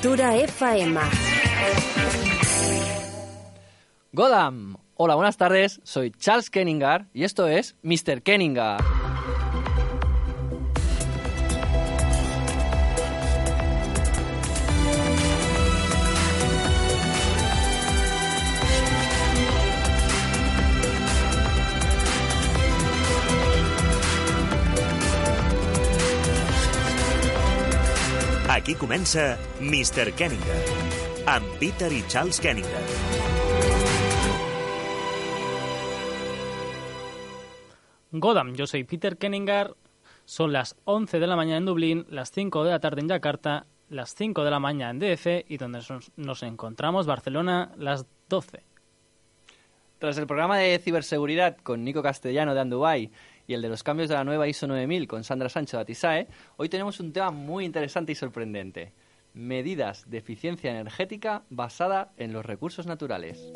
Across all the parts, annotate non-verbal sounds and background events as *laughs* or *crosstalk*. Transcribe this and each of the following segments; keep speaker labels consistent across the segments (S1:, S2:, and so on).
S1: Cultura.
S2: Godam. Hola, buenas tardes. Soy Charles Kenningar y esto es Mr. Kenningar.
S3: Aquí comença Mr. Kenninger, amb Peter i Charles Kenninger.
S4: Godam, yo soy Peter Kenningar. Son las 11 de la mañana en Dublín, las 5 de la tarde en Yakarta, las 5 de la mañana en DF y donde nos, encontramos, Barcelona, las 12.
S2: Tras el programa de ciberseguridad con Nico Castellano de Andubay y el de los cambios de la nueva ISO 9000 con Sandra Sancho de Atisae, hoy tenemos un tema muy interesante y sorprendente. Medidas de eficiencia energética basada en los recursos naturales.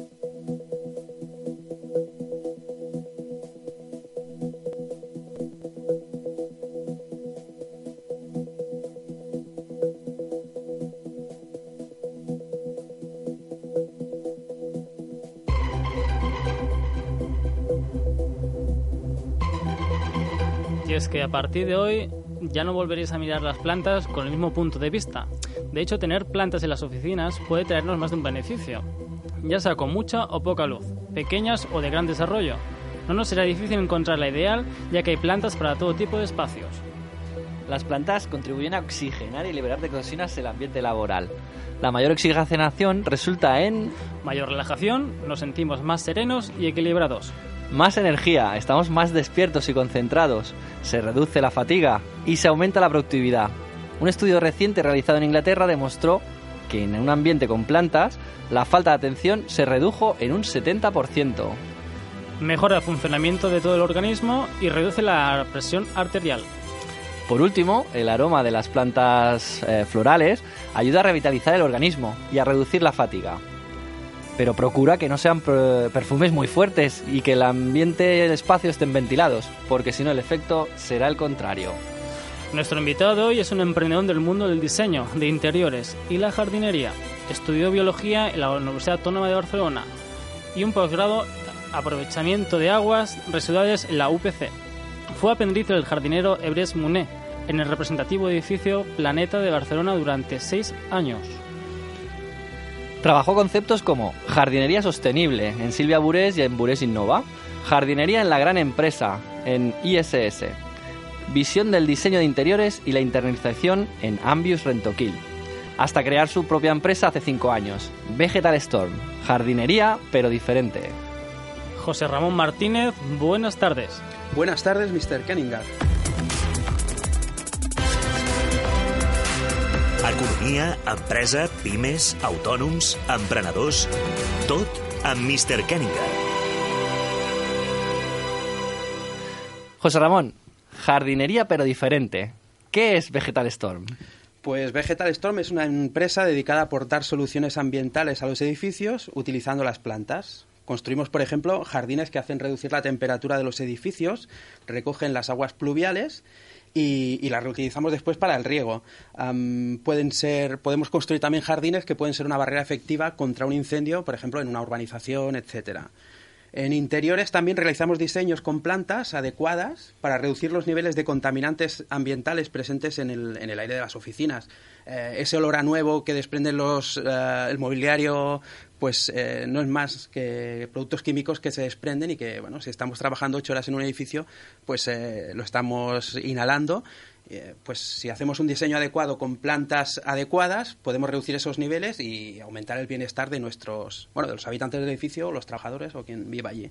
S4: Y es que a partir de hoy ya no volveréis a mirar las plantas con el mismo punto de vista. De hecho, tener plantas en las oficinas puede traernos más de un beneficio, ya sea con mucha o poca luz, pequeñas o de gran desarrollo. No nos será difícil encontrar la ideal, ya que hay plantas para todo tipo de espacios.
S2: Las plantas contribuyen a oxigenar y liberar de toxinas el ambiente laboral. La mayor oxigenación resulta en
S4: Mayor relajación, nos sentimos más serenos y equilibrados.
S2: Más energía, estamos más despiertos y concentrados, se reduce la fatiga y se aumenta la productividad. Un estudio reciente realizado en Inglaterra demostró que en un ambiente con plantas, la falta de atención se redujo en un 70%.
S4: Mejora el funcionamiento de todo el organismo y reduce la presión arterial.
S2: Por último, el aroma de las plantas eh, florales ayuda a revitalizar el organismo y a reducir la fatiga. Pero procura que no sean per- perfumes muy fuertes y que el ambiente y el espacio estén ventilados, porque si no el efecto será el contrario.
S4: Nuestro invitado hoy es un emprendedor del mundo del diseño, de interiores y la jardinería. Estudió biología en la Universidad Autónoma de Barcelona y un posgrado aprovechamiento de aguas residuales en la UPC. Fue aprendiz del jardinero Ebres Muné en el representativo edificio Planeta de Barcelona durante seis años.
S2: Trabajó conceptos como jardinería sostenible en Silvia Burés y en Burés Innova, jardinería en la gran empresa en ISS, visión del diseño de interiores y la internalización en Ambius Rentoquil, hasta crear su propia empresa hace cinco años, Vegetal Storm, jardinería pero diferente.
S4: José Ramón Martínez, buenas tardes.
S5: Buenas tardes, Mr. Kenningar.
S3: Economia, empresa, pimes, autònoms, emprenedors... Tot amb Mr. Kenninger.
S2: José Ramón, jardinería pero diferente. ¿Qué es Vegetal Storm?
S5: Pues Vegetal Storm es una empresa dedicada a aportar soluciones ambientales a los edificios utilizando las plantas. Construimos, por ejemplo, jardines que hacen reducir la temperatura de los edificios, recogen las aguas pluviales y, y las reutilizamos después para el riego. Pueden ser, podemos construir también jardines que pueden ser una barrera efectiva contra un incendio, por ejemplo, en una urbanización, etcétera. En interiores también realizamos diseños con plantas adecuadas para reducir los niveles de contaminantes ambientales presentes en el, en el aire de las oficinas. Eh, ese olor a nuevo que desprenden los, eh, el mobiliario pues eh, no es más que productos químicos que se desprenden y que, bueno, si estamos trabajando ocho horas en un edificio, pues eh, lo estamos inhalando. Eh, pues si hacemos un diseño adecuado con plantas adecuadas, podemos reducir esos niveles y aumentar el bienestar de nuestros, bueno, de los habitantes del edificio, los trabajadores o quien viva allí.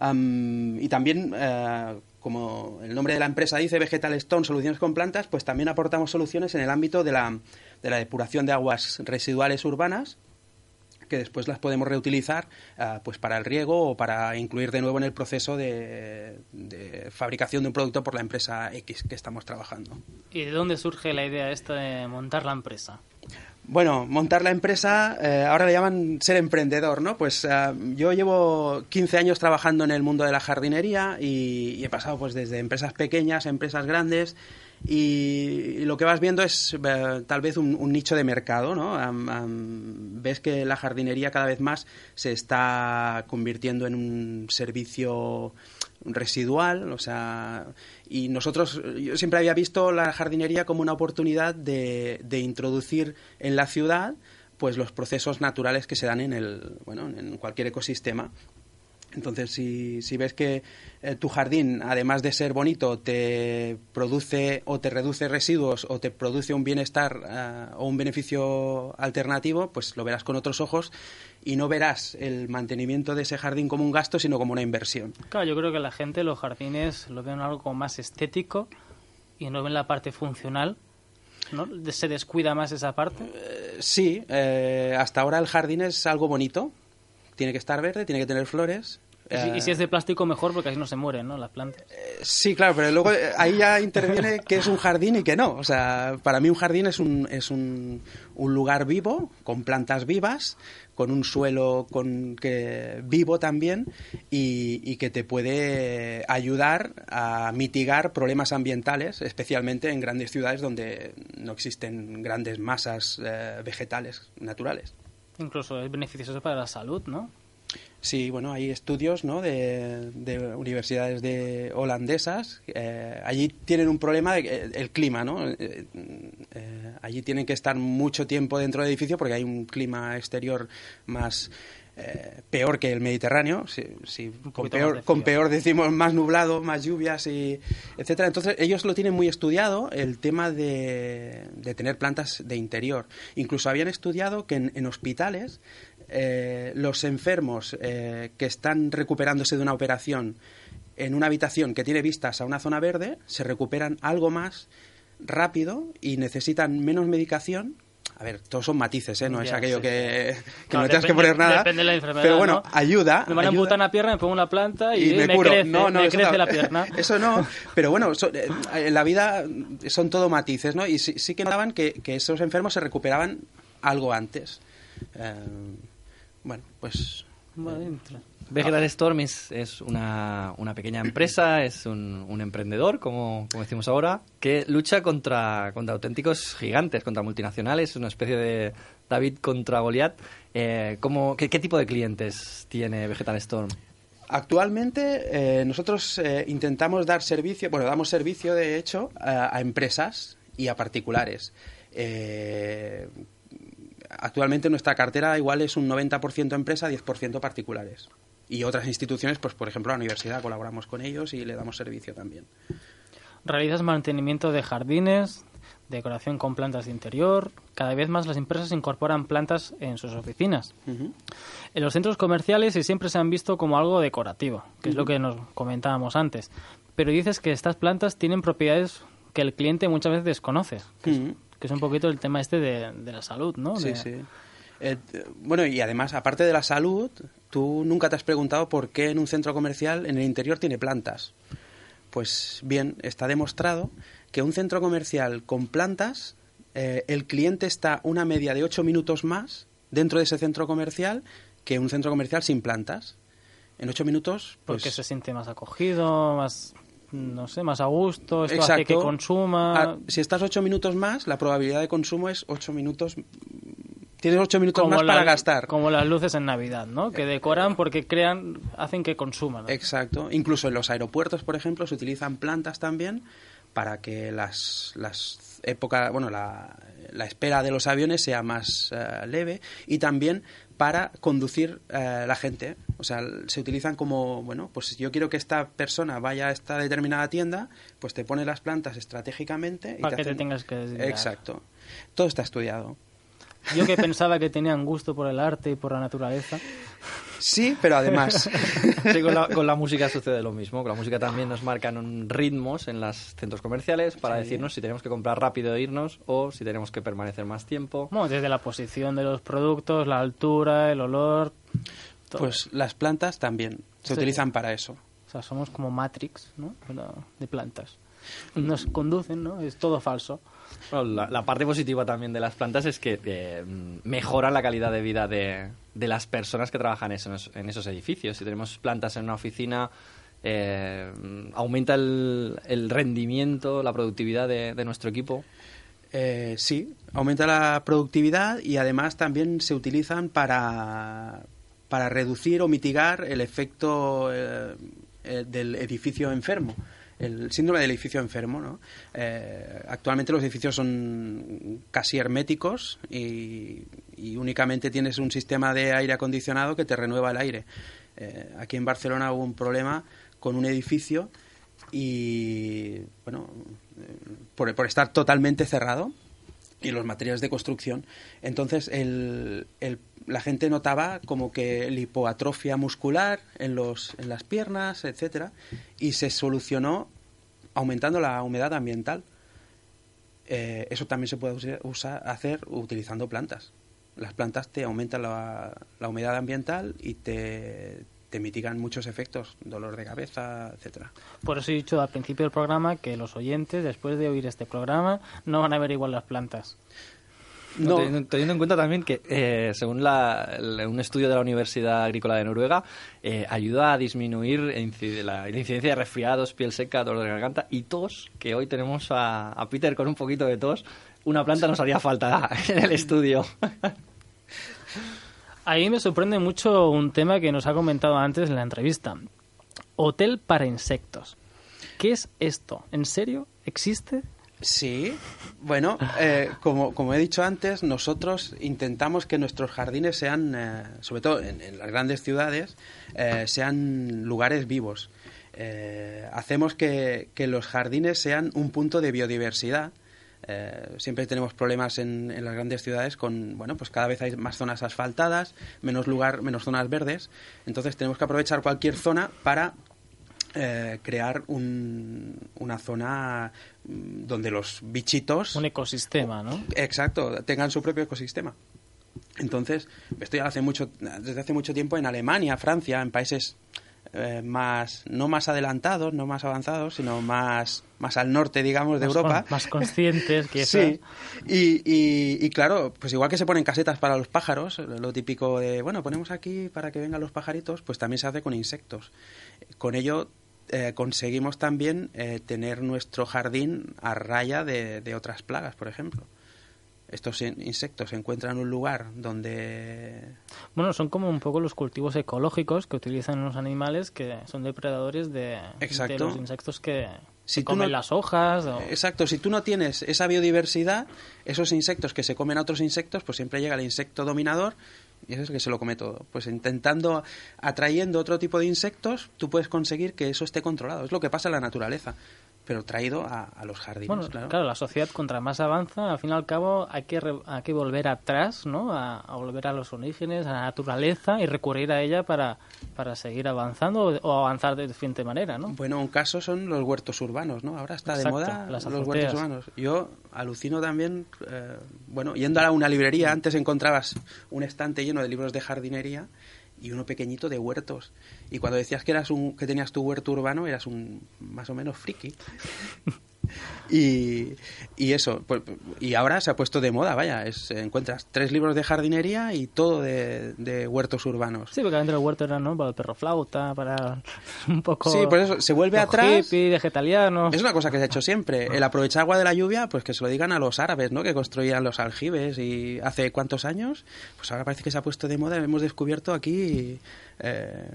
S5: Y también, eh, como el nombre de la empresa dice, Vegetal Stone, soluciones con plantas, pues también aportamos soluciones en el ámbito de la, de la depuración de aguas residuales urbanas que después las podemos reutilizar ah, pues para el riego o para incluir de nuevo en el proceso de, de fabricación de un producto por la empresa X que estamos trabajando.
S4: ¿Y de dónde surge la idea esta de montar la empresa?
S5: Bueno, montar la empresa, eh, ahora le llaman ser emprendedor, ¿no? Pues eh, yo llevo 15 años trabajando en el mundo de la jardinería y, y he pasado pues desde empresas pequeñas a empresas grandes y, lo que vas viendo es eh, tal vez un, nicho de mercado, ¿no? Ves que la jardinería cada vez más se está convirtiendo en un servicio residual, o sea, y nosotros, yo siempre había visto la jardinería como una oportunidad de, de introducir en la ciudad pues los procesos naturales que se dan en el, bueno, en cualquier ecosistema. Entonces, si, si ves que eh, tu jardín, además de ser bonito, te produce o te reduce residuos o te produce un bienestar eh, o un beneficio alternativo, pues lo verás con otros ojos y no verás el mantenimiento de ese jardín como un gasto, sino como una inversión.
S4: Claro, yo creo que la gente los jardines lo ven algo como más estético y no ven la parte funcional. ¿no? Se descuida más esa parte.
S5: Sí, eh, hasta ahora el jardín es algo bonito. Tiene que estar verde, tiene que tener flores.
S4: Y si, y si
S5: Eh,
S4: es de plástico, mejor, porque así no se mueren ¿no? las plantas.
S5: Sí, claro, pero luego eh, ahí ya interviene *laughs* qué es un jardín y qué no. O sea, para mí un jardín es un, es un, un lugar vivo, con plantas vivas, con un suelo con que, vivo también y, y que te puede ayudar a mitigar problemas ambientales, especialmente en grandes ciudades donde no existen grandes masas eh, vegetales naturales.
S4: Incluso es beneficioso para la salud, ¿no?
S5: Sí, bueno, hay estudios ¿no? de, de universidades de holandesas. eh, allí tienen un problema de que- el, el clima, ¿no? Eh, eh, allí tienen que estar mucho tiempo dentro del edificio porque hay un clima exterior más eh, peor que el Mediterráneo. Sí, con, peor, con peor decimos más nublado, más lluvias y etcétera. Entonces ellos lo tienen muy estudiado el tema de, de tener plantas de interior. Incluso habían estudiado que en, en hospitales eh, los enfermos eh, que están recuperándose de una operación en una habitación que tiene vistas a una zona verde se recuperan algo más rápido y necesitan menos medicación. A ver, todos son matices, ¿eh? No es aquello
S4: sí,
S5: que, que
S4: Claro,
S5: no tengas que poner nada.
S4: Depende de la enfermedad.
S5: pero bueno,
S4: ¿no?
S5: ayuda.
S4: Me van a amputar una pierna, me pongo una planta y,
S5: y me,
S4: me,
S5: curo.
S4: crece,
S5: no, no,
S4: me
S5: eso
S4: crece
S5: no.
S4: la pierna. *laughs*
S5: Eso no, pero bueno, so- eh, en la vida son todo matices, ¿no? Y sí, sí que notaban que, que esos enfermos se recuperaban algo antes. Eh, bueno, pues
S4: Vale, entra.
S2: Vegetal Storm es, una, una pequeña empresa, *clears throat* es un, emprendedor, como, decimos ahora, que lucha contra, contra auténticos gigantes, contra multinacionales, es una especie de David contra Goliat. Eh, ¿cómo- qué, tipo de clientes tiene Vegetal Storm?
S5: Actualmente eh, nosotros eh, intentamos dar servicio, bueno, damos servicio de hecho a, empresas y a particulares. Actualmente nuestra cartera igual es un 90% empresa, 10% particulares. Y otras instituciones, pues por ejemplo la universidad, colaboramos con ellos y le damos servicio también.
S4: Realizas mantenimiento de jardines, decoración con plantas de interior. Cada vez más las empresas incorporan plantas en sus oficinas. En los centros comerciales y siempre se han visto como algo decorativo, que es lo que nos comentábamos antes. Pero dices que estas plantas tienen propiedades que el cliente muchas veces desconoce, que, es, que es un poquito el tema este de, de la salud, ¿no?
S5: Sí,
S4: De-
S5: sí. Eh, bueno, y además, aparte de la salud, tú nunca te has preguntado por qué en un centro comercial en el interior tiene plantas. Pues bien, está demostrado que un centro comercial con plantas, eh, el cliente está una media de ocho minutos más dentro de ese centro comercial que un centro comercial sin plantas. En ocho minutos, pues...
S4: Porque se siente más acogido, más, no sé, más a gusto, esto hace
S5: Exacto.
S4: que consuma...
S5: Ah, si estás ocho minutos más, la probabilidad de consumo es ocho minutos... Tienes ocho minutos más
S4: la-
S5: para gastar.
S4: Como las luces en Navidad, ¿no? Que decoran porque crean, hacen que consuman. ¿no?
S5: Exacto. Incluso en los aeropuertos, por ejemplo, se utilizan plantas también para que las, las épocas, bueno, la, la espera de los aviones sea más eh, leve y también para conducir eh, la gente. O sea, se utilizan como, bueno, pues si yo quiero que esta persona vaya a esta determinada tienda, pues te pone las plantas estratégicamente. y
S4: Para que te tengas que desviar.
S5: Exacto. Todo está estudiado.
S4: Yo que pensaba que tenían gusto por el arte y por la naturaleza.
S5: Sí, pero además. *laughs*
S2: Sí, con la, con la música sucede lo mismo. Con la música también nos marcan ritmos en los centros comerciales para decirnos si tenemos que comprar rápido e irnos o si tenemos que permanecer más tiempo.
S4: Bueno, desde la posición de los productos, la altura, el olor. todo.
S5: Pues las plantas también se
S4: Sí.
S5: utilizan para eso.
S4: O sea, somos como Matrix, ¿no? De plantas. Nos conducen, ¿no? Es todo falso.
S2: La, parte positiva también de las plantas es que eh, mejoran la calidad de vida de, las personas que trabajan en esos, edificios. Si tenemos plantas en una oficina, eh, aumenta el, rendimiento, la productividad de, de nuestro equipo.
S5: Eh, sí, aumenta la productividad y además también se utilizan para, para reducir o mitigar el efecto eh, del edificio enfermo. El síndrome del edificio enfermo, ¿no? Eh, actualmente los edificios son casi herméticos y, únicamente tienes un sistema de aire acondicionado que te renueva el aire. Eh, aquí en Barcelona hubo un problema con un edificio y, bueno, eh, por estar totalmente cerrado y los materiales de construcción. Entonces, el, el- la gente notaba como que la hipoatrofia muscular en, los, en las piernas, etcétera, y se solucionó aumentando la humedad ambiental. Eh, eso también se puede usa- usar, hacer utilizando plantas. Las plantas te aumentan la, la humedad ambiental y te, te mitigan muchos efectos, dolor de cabeza, etcétera.
S4: Por eso he dicho al principio del programa que los oyentes, después de oír este programa, no van a ver igual las plantas.
S5: No.
S2: Teniendo, teniendo en cuenta también que, eh, según la- el- un estudio de la Universidad Agrícola de Noruega, eh, ayuda a disminuir inci- la, la incidencia de resfriados, piel seca, dolor de garganta y tos, que hoy tenemos a, a Peter con un poquito de tos. Una planta nos haría falta *laughs* en el estudio. *laughs*
S4: Ahí me sorprende mucho un tema que nos ha comentado antes en la entrevista. Hotel para insectos. ¿Qué es esto? ¿En serio? ¿Existe?
S5: Sí, bueno, eh, como, como he dicho antes, nosotros intentamos que nuestros jardines sean, eh, sobre todo en, en las grandes ciudades, eh, sean lugares vivos. Eh, hacemos que, que los jardines sean un punto de biodiversidad. Eh, siempre tenemos problemas en, en las grandes ciudades con, bueno, pues cada vez hay más zonas asfaltadas, menos lugar, menos zonas verdes. Entonces tenemos que aprovechar cualquier zona para eh, crear un- una zona mm, donde los bichitos
S4: Un ecosistema, ¿no?
S5: exacto tengan su propio ecosistema entonces esto ya hace mucho desde hace mucho tiempo en Alemania Francia en países eh, más no más adelantados no más avanzados sino más más al norte digamos de
S4: Más
S5: Europa
S4: con- más conscientes, quizás. *laughs*
S5: Sí, y, y, y claro, pues igual que se ponen casetas para los pájaros, lo típico de, bueno, ponemos aquí para que vengan los pajaritos, pues también se hace con insectos. Con ello eh, conseguimos también eh, tener nuestro jardín a raya de, de otras plagas, por ejemplo. Estos in- insectos encuentran un lugar donde...
S4: Bueno, son como un poco los cultivos ecológicos que utilizan los animales que son depredadores de, los insectos que
S5: Si
S4: comen
S5: no-
S4: las hojas. o-
S5: Exacto, si tú no tienes esa biodiversidad, esos insectos que se comen a otros insectos, pues siempre llega el insecto dominador y ese es el que se lo come todo. Pues intentando, atrayendo otro tipo de insectos, tú puedes conseguir que eso esté controlado. Es lo que pasa en la naturaleza, pero traído a, a los jardines,
S4: Bueno,
S5: claro.
S4: claro. la sociedad contra más avanza, al fin y al cabo hay que, re- hay que volver atrás, ¿no? A, a volver a los orígenes, a la naturaleza y recurrir a ella para, para seguir avanzando o, avanzar de diferente manera, ¿no?
S5: Bueno, un caso son los huertos urbanos, ¿no? Ahora está
S4: Exacto,
S5: de moda
S4: las
S5: los huertos urbanos. Yo alucino también, eh, bueno, yendo a una librería, antes encontrabas un estante lleno de libros de jardinería y uno pequeñito de huertos. Y cuando decías que eras un que tenías tu huerto urbano, eras un más o menos friki. *laughs* *laughs* Y, y eso, pues, y ahora se ha puesto de moda, vaya, es, encuentras tres libros de jardinería y todo de, de huertos urbanos.
S4: Sí, porque dentro del huerto era, ¿no? Para el perro flauta, para *laughs* un poco...
S5: Sí, por eso se vuelve atrás.
S4: hippie, vegetariano.
S5: Es una cosa que se ha hecho siempre. *laughs* El aprovechar agua de la lluvia, pues que se lo digan a los árabes, ¿no? Que construían los aljibes y hace cuántos años, pues ahora parece que se ha puesto de moda. Hemos descubierto aquí eh,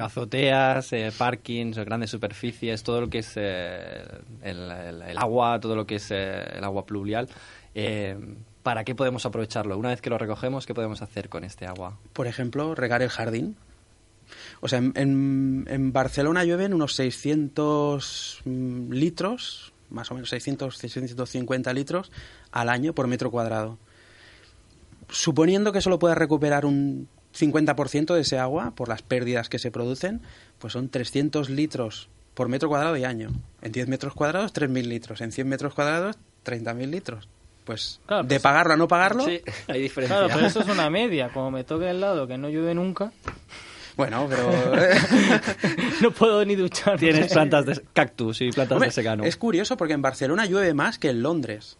S2: Azoteas, eh, parkings, grandes superficies, todo lo que es eh, el, agua, todo lo que es eh, el agua pluvial, eh, ¿para qué podemos aprovecharlo? Una vez que lo recogemos, ¿qué podemos hacer con este agua?
S5: por ejemplo, regar el jardín. O sea, en, en- Barcelona llueven unos 600 mm, litros, más o menos 600, 650 litros al año por metro cuadrado. Suponiendo que solo pueda recuperar un 50% de ese agua, por las pérdidas que se producen, pues son 300 litros por metro cuadrado y año. En 10 metros cuadrados, 3.000 litros. En 100 metros cuadrados, 30.000 litros. Pues
S4: Claro,
S5: de
S4: pues-
S5: pagarlo a no pagarlo,
S2: Sí, *laughs* hay diferencia.
S4: Claro, pero eso es una media. Como me toque el lado que no llueve nunca,
S5: bueno, pero... *laughs*
S4: no puedo ni duchar.
S2: Tienes plantas de cactus y plantas
S5: Hombre,
S2: de secano.
S5: es curioso porque en Barcelona llueve más que en Londres.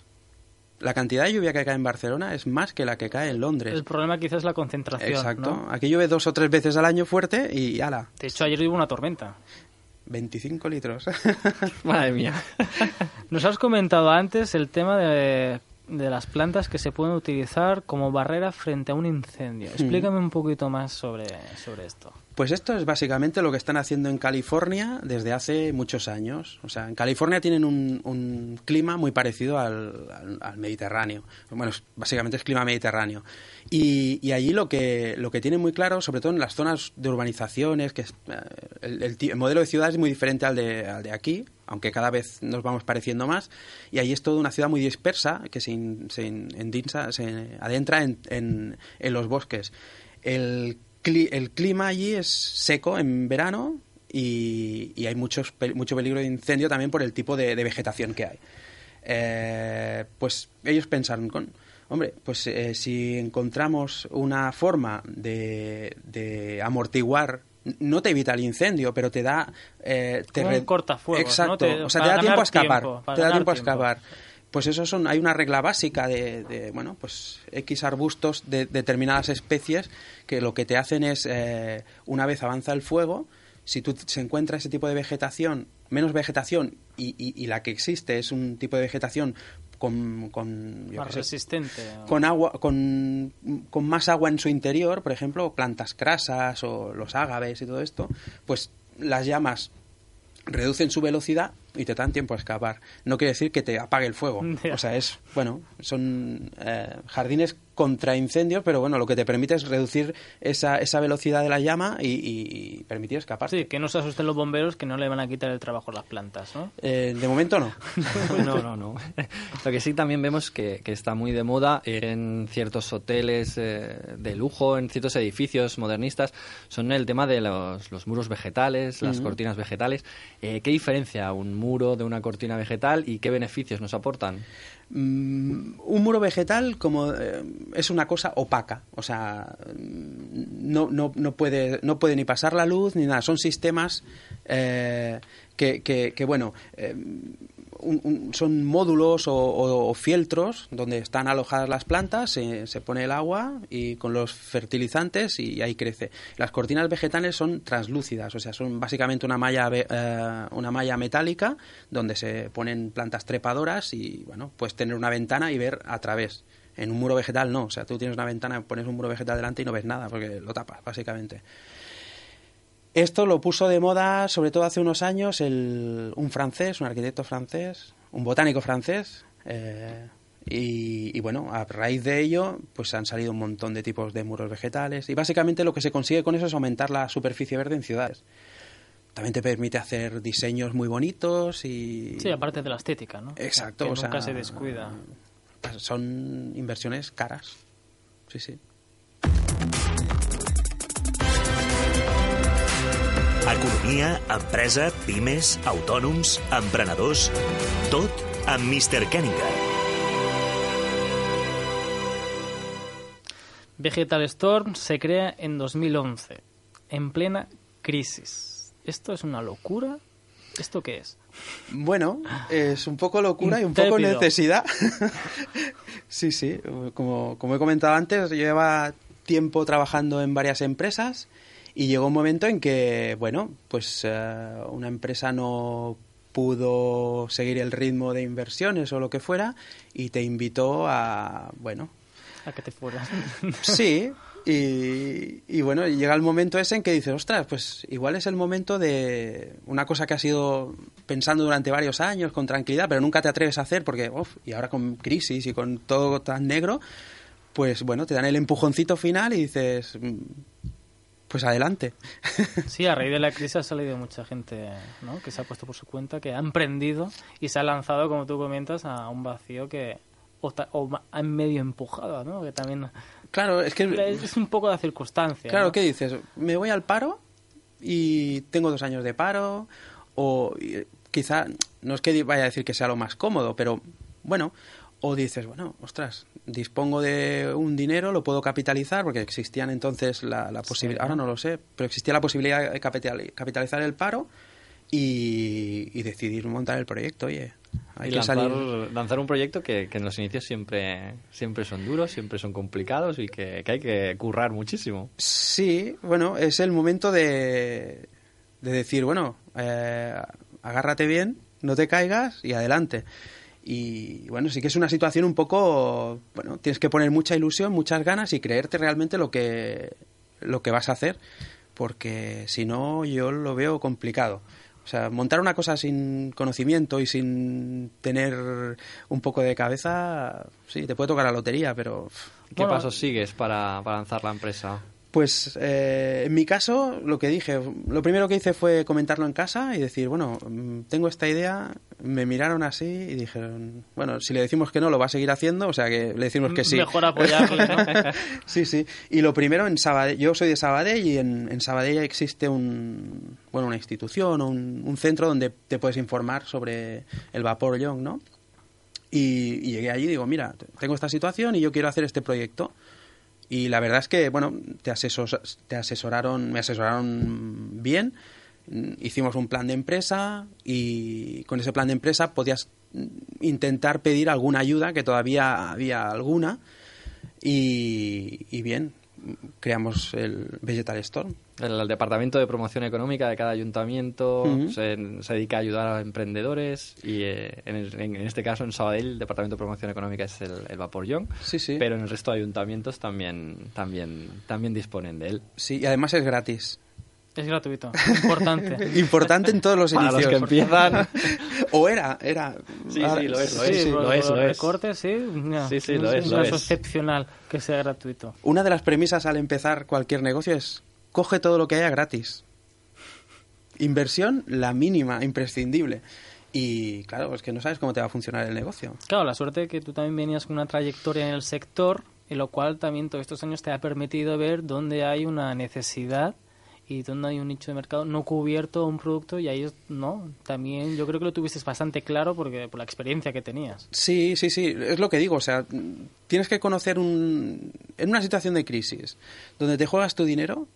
S5: La cantidad de lluvia que cae en Barcelona es más que la que cae en Londres.
S4: El problema quizás es la concentración.
S5: Exacto.
S4: ¿no?
S5: Aquí llueve dos o tres veces al año fuerte y ala,
S4: De hecho, ayer hubo una tormenta.
S5: 25 litros. *laughs*
S2: Madre mía. *laughs*
S4: Nos has comentado antes el tema de, de las plantas que se pueden utilizar como barrera frente a un incendio.
S5: Hmm.
S4: Explícame un poquito más sobre, sobre esto.
S5: Pues esto es básicamente lo que están haciendo en California desde hace muchos años. O sea, en California tienen un, un clima muy parecido al, Mediterráneo. Bueno, básicamente es clima mediterráneo. Y, y allí lo que, lo que tienen muy claro, sobre todo en las zonas de urbanizaciones, que es, eh, el, el modelo de ciudad es muy diferente al de, al de aquí, aunque cada vez nos vamos pareciendo más. Y allí es toda una ciudad muy dispersa que se, in- se in- se adentra en, en- en los bosques. El, cli- el clima allí es seco en verano y, y hay muchos, mucho peligro de incendio también por el tipo de, de vegetación que hay. Eh, pues ellos pensaron con, hombre, pues eh, si encontramos una forma de, de amortiguar, no te evita el incendio, pero te da... eh, te
S4: un cortafuegos,
S5: Exacto,
S4: ¿no? Te-
S5: o sea, te da tiempo a escapar.
S4: tiempo,
S5: te da tiempo a escapar. Pues eso son, hay una regla básica de, de, bueno, pues X arbustos de determinadas especies que lo que te hacen es, eh, una vez avanza el fuego, si tú se encuentra ese tipo de vegetación, menos vegetación, y, y- y la que existe es un tipo de vegetación con, con,
S4: Más
S5: sé,
S4: resistente.
S5: con agua con, con más agua en su interior, por ejemplo, plantas crasas o los ágaves y todo esto, pues las llamas reducen su velocidad y te dan tiempo a escapar. No quiere decir que te apague el fuego. *laughs*
S4: Ya.
S5: O sea, es, bueno, son eh, jardines contra incendios, pero bueno, lo que te permite es reducir esa, esa velocidad de la llama y, y- y permitir escapar.
S4: Sí, que no se asusten los bomberos que no le van a quitar el trabajo a las plantas, ¿no?
S5: Eh, de momento no. *laughs*
S2: No, no, no. *laughs* Lo que sí también vemos que, que está muy de moda en ciertos hoteles eh, de lujo, en ciertos edificios modernistas, son el tema de los, los muros vegetales, las cortinas vegetales. Eh, ¿Qué diferencia un muro de una cortina vegetal y qué beneficios nos aportan?
S5: Mm, un muro vegetal como eh, es una cosa opaca o sea no, no, no puede no puede ni pasar la luz ni nada son sistemas eh, que, que, que, bueno eh, un- son módulos o, fieltros donde están alojadas las plantas, se, se pone el agua y con los fertilizantes y ahí crece. Las cortinas vegetales son translúcidas, o sea, son básicamente una malla, eh, una malla metálica donde se ponen plantas trepadoras y, bueno, puedes tener una ventana y ver a través. En un muro vegetal no, o sea, tú tienes una ventana, pones un muro vegetal delante y no ves nada porque lo tapas, básicamente. Esto lo puso de moda, sobre todo hace unos años, el- un francés, un arquitecto francés, un botánico francés. eh, y, y bueno, a raíz de ello, pues han salido un montón de tipos de muros vegetales. Y básicamente lo que se consigue con eso es aumentar la superficie verde en ciudades. También te permite hacer diseños muy bonitos y.
S4: Sí, aparte de la estética, ¿no?
S5: Exacto,
S4: Que
S5: o sea,
S4: nunca se descuida.
S5: Son inversiones caras. Sí, sí.
S3: Economia, empresa, pimes, autònoms, emprenedors... Tot amb Mr. Kenninger.
S4: Vegetal Storm se crea en 2011, en plena crisis. ¿Esto es una locura? ¿Esto qué es?
S5: Bueno, es un poco locura y un poco necesidad. *laughs* sí, sí. Como, como he comentado antes, yo llevaba tiempo trabajando en varias empresas y llegó un momento en que, bueno, pues eh, una empresa no pudo seguir el ritmo de inversiones o lo que fuera y te invitó a, bueno,
S4: A que te fueras. *laughs*
S5: Sí, y, y bueno, llega el momento ese en que dices, ostras, pues igual es el momento de una cosa que has ido pensando durante varios años con tranquilidad, pero nunca te atreves a hacer porque, uf, y ahora con crisis y con todo tan negro, pues bueno, te dan el empujoncito final y dices, pues adelante. *laughs*
S4: Sí, a raíz de la crisis ha salido mucha gente ¿no? que se ha puesto por su cuenta, que ha emprendido y se ha lanzado, como tú comentas, a un vacío que o, o ha medio empujado, ¿no? Que también
S5: Claro, es que...
S4: Es un poco la circunstancia.
S5: Claro,
S4: ¿no?
S5: ¿qué dices? Me voy al paro y tengo dos años de paro, o quizá, no es que vaya a decir que sea lo más cómodo, pero bueno, o dices, bueno, ostras, dispongo de un dinero, lo puedo capitalizar, porque existían entonces la, la posibilidad, ahora no lo sé, pero existía la posibilidad de capital- capitalizar el paro y, y decidir montar el proyecto, oye. Hay
S2: y
S5: que
S2: lanzar,
S5: salir.
S2: lanzar un proyecto que, que en los inicios siempre, siempre son duros, siempre son complicados y que, que hay que currar muchísimo.
S5: Sí, bueno, es el momento de, de decir, bueno, eh, agárrate bien, no te caigas y adelante. Y bueno, sí que es una situación un poco, bueno, tienes que poner mucha ilusión, muchas ganas y creerte realmente lo que, lo que vas a hacer, porque si no yo lo veo complicado. O sea, montar una cosa sin conocimiento y sin tener un poco de cabeza, sí, te puede tocar la lotería, pero
S2: ¿Qué
S4: Bueno,
S2: pasos sigues para, para lanzar la empresa?
S5: Pues eh, en mi caso, lo que dije, lo primero que hice fue comentarlo en casa y decir, bueno, mm, tengo esta idea, me miraron así y dijeron, bueno, si le decimos que no, lo va a seguir haciendo, o sea que le decimos que sí.
S4: Mejor apoyarle, ¿no? *laughs*
S5: sí, sí. Y lo primero en Sabadell, yo soy de Sabadell y en, en Sabadell existe un, bueno, una institución o un, un centro donde te puedes informar sobre el vapor Young, ¿no? Y, y llegué allí y digo, mira, tengo esta situación y yo quiero hacer este proyecto. Y la verdad es que, bueno, te, asesos- te asesoraron, me asesoraron bien. Mm, Hicimos un plan de empresa y con ese plan de empresa podías intentar pedir alguna ayuda, que todavía había alguna. Y, y bien, creamos el Vegetal Storm.
S2: El, el Departamento de Promoción Económica de cada ayuntamiento se, se dedica a ayudar a emprendedores y eh, en, el- en- en este caso en Sabadell el Departamento de Promoción Económica es el, el Vapor Young,
S5: Sí, sí.
S2: pero en el resto de ayuntamientos también, también, también disponen de él.
S5: Sí, y además es gratis.
S4: Es gratuito. Importante. *laughs*
S5: Importante en todos los
S2: Para los
S5: inicios.
S2: que empiezan... *laughs*
S5: O era, era.
S2: Sí, sí, lo es, lo
S4: Sí,
S2: es,
S4: por-
S2: lo es, lo es.
S4: sí. mira,
S2: Sí, sí,
S4: es
S2: lo es, lo
S4: caso
S2: es.
S4: excepcional que sea gratuito.
S5: Una de las premisas al empezar cualquier negocio es coge todo lo que haya gratis. Inversión, la mínima, imprescindible. Y claro, es que no sabes cómo te va a funcionar el negocio.
S4: Claro, la suerte que tú también venías con una trayectoria en el sector, en lo cual también todos estos años te ha permitido ver dónde hay una necesidad y dónde hay un nicho de mercado no cubierto un producto y ahí no también yo creo que lo tuviste bastante claro porque por la experiencia que tenías.
S5: Sí, sí, sí, es lo que digo, o sea, tienes que conocer un... En una situación de crisis, donde te juegas tu dinero,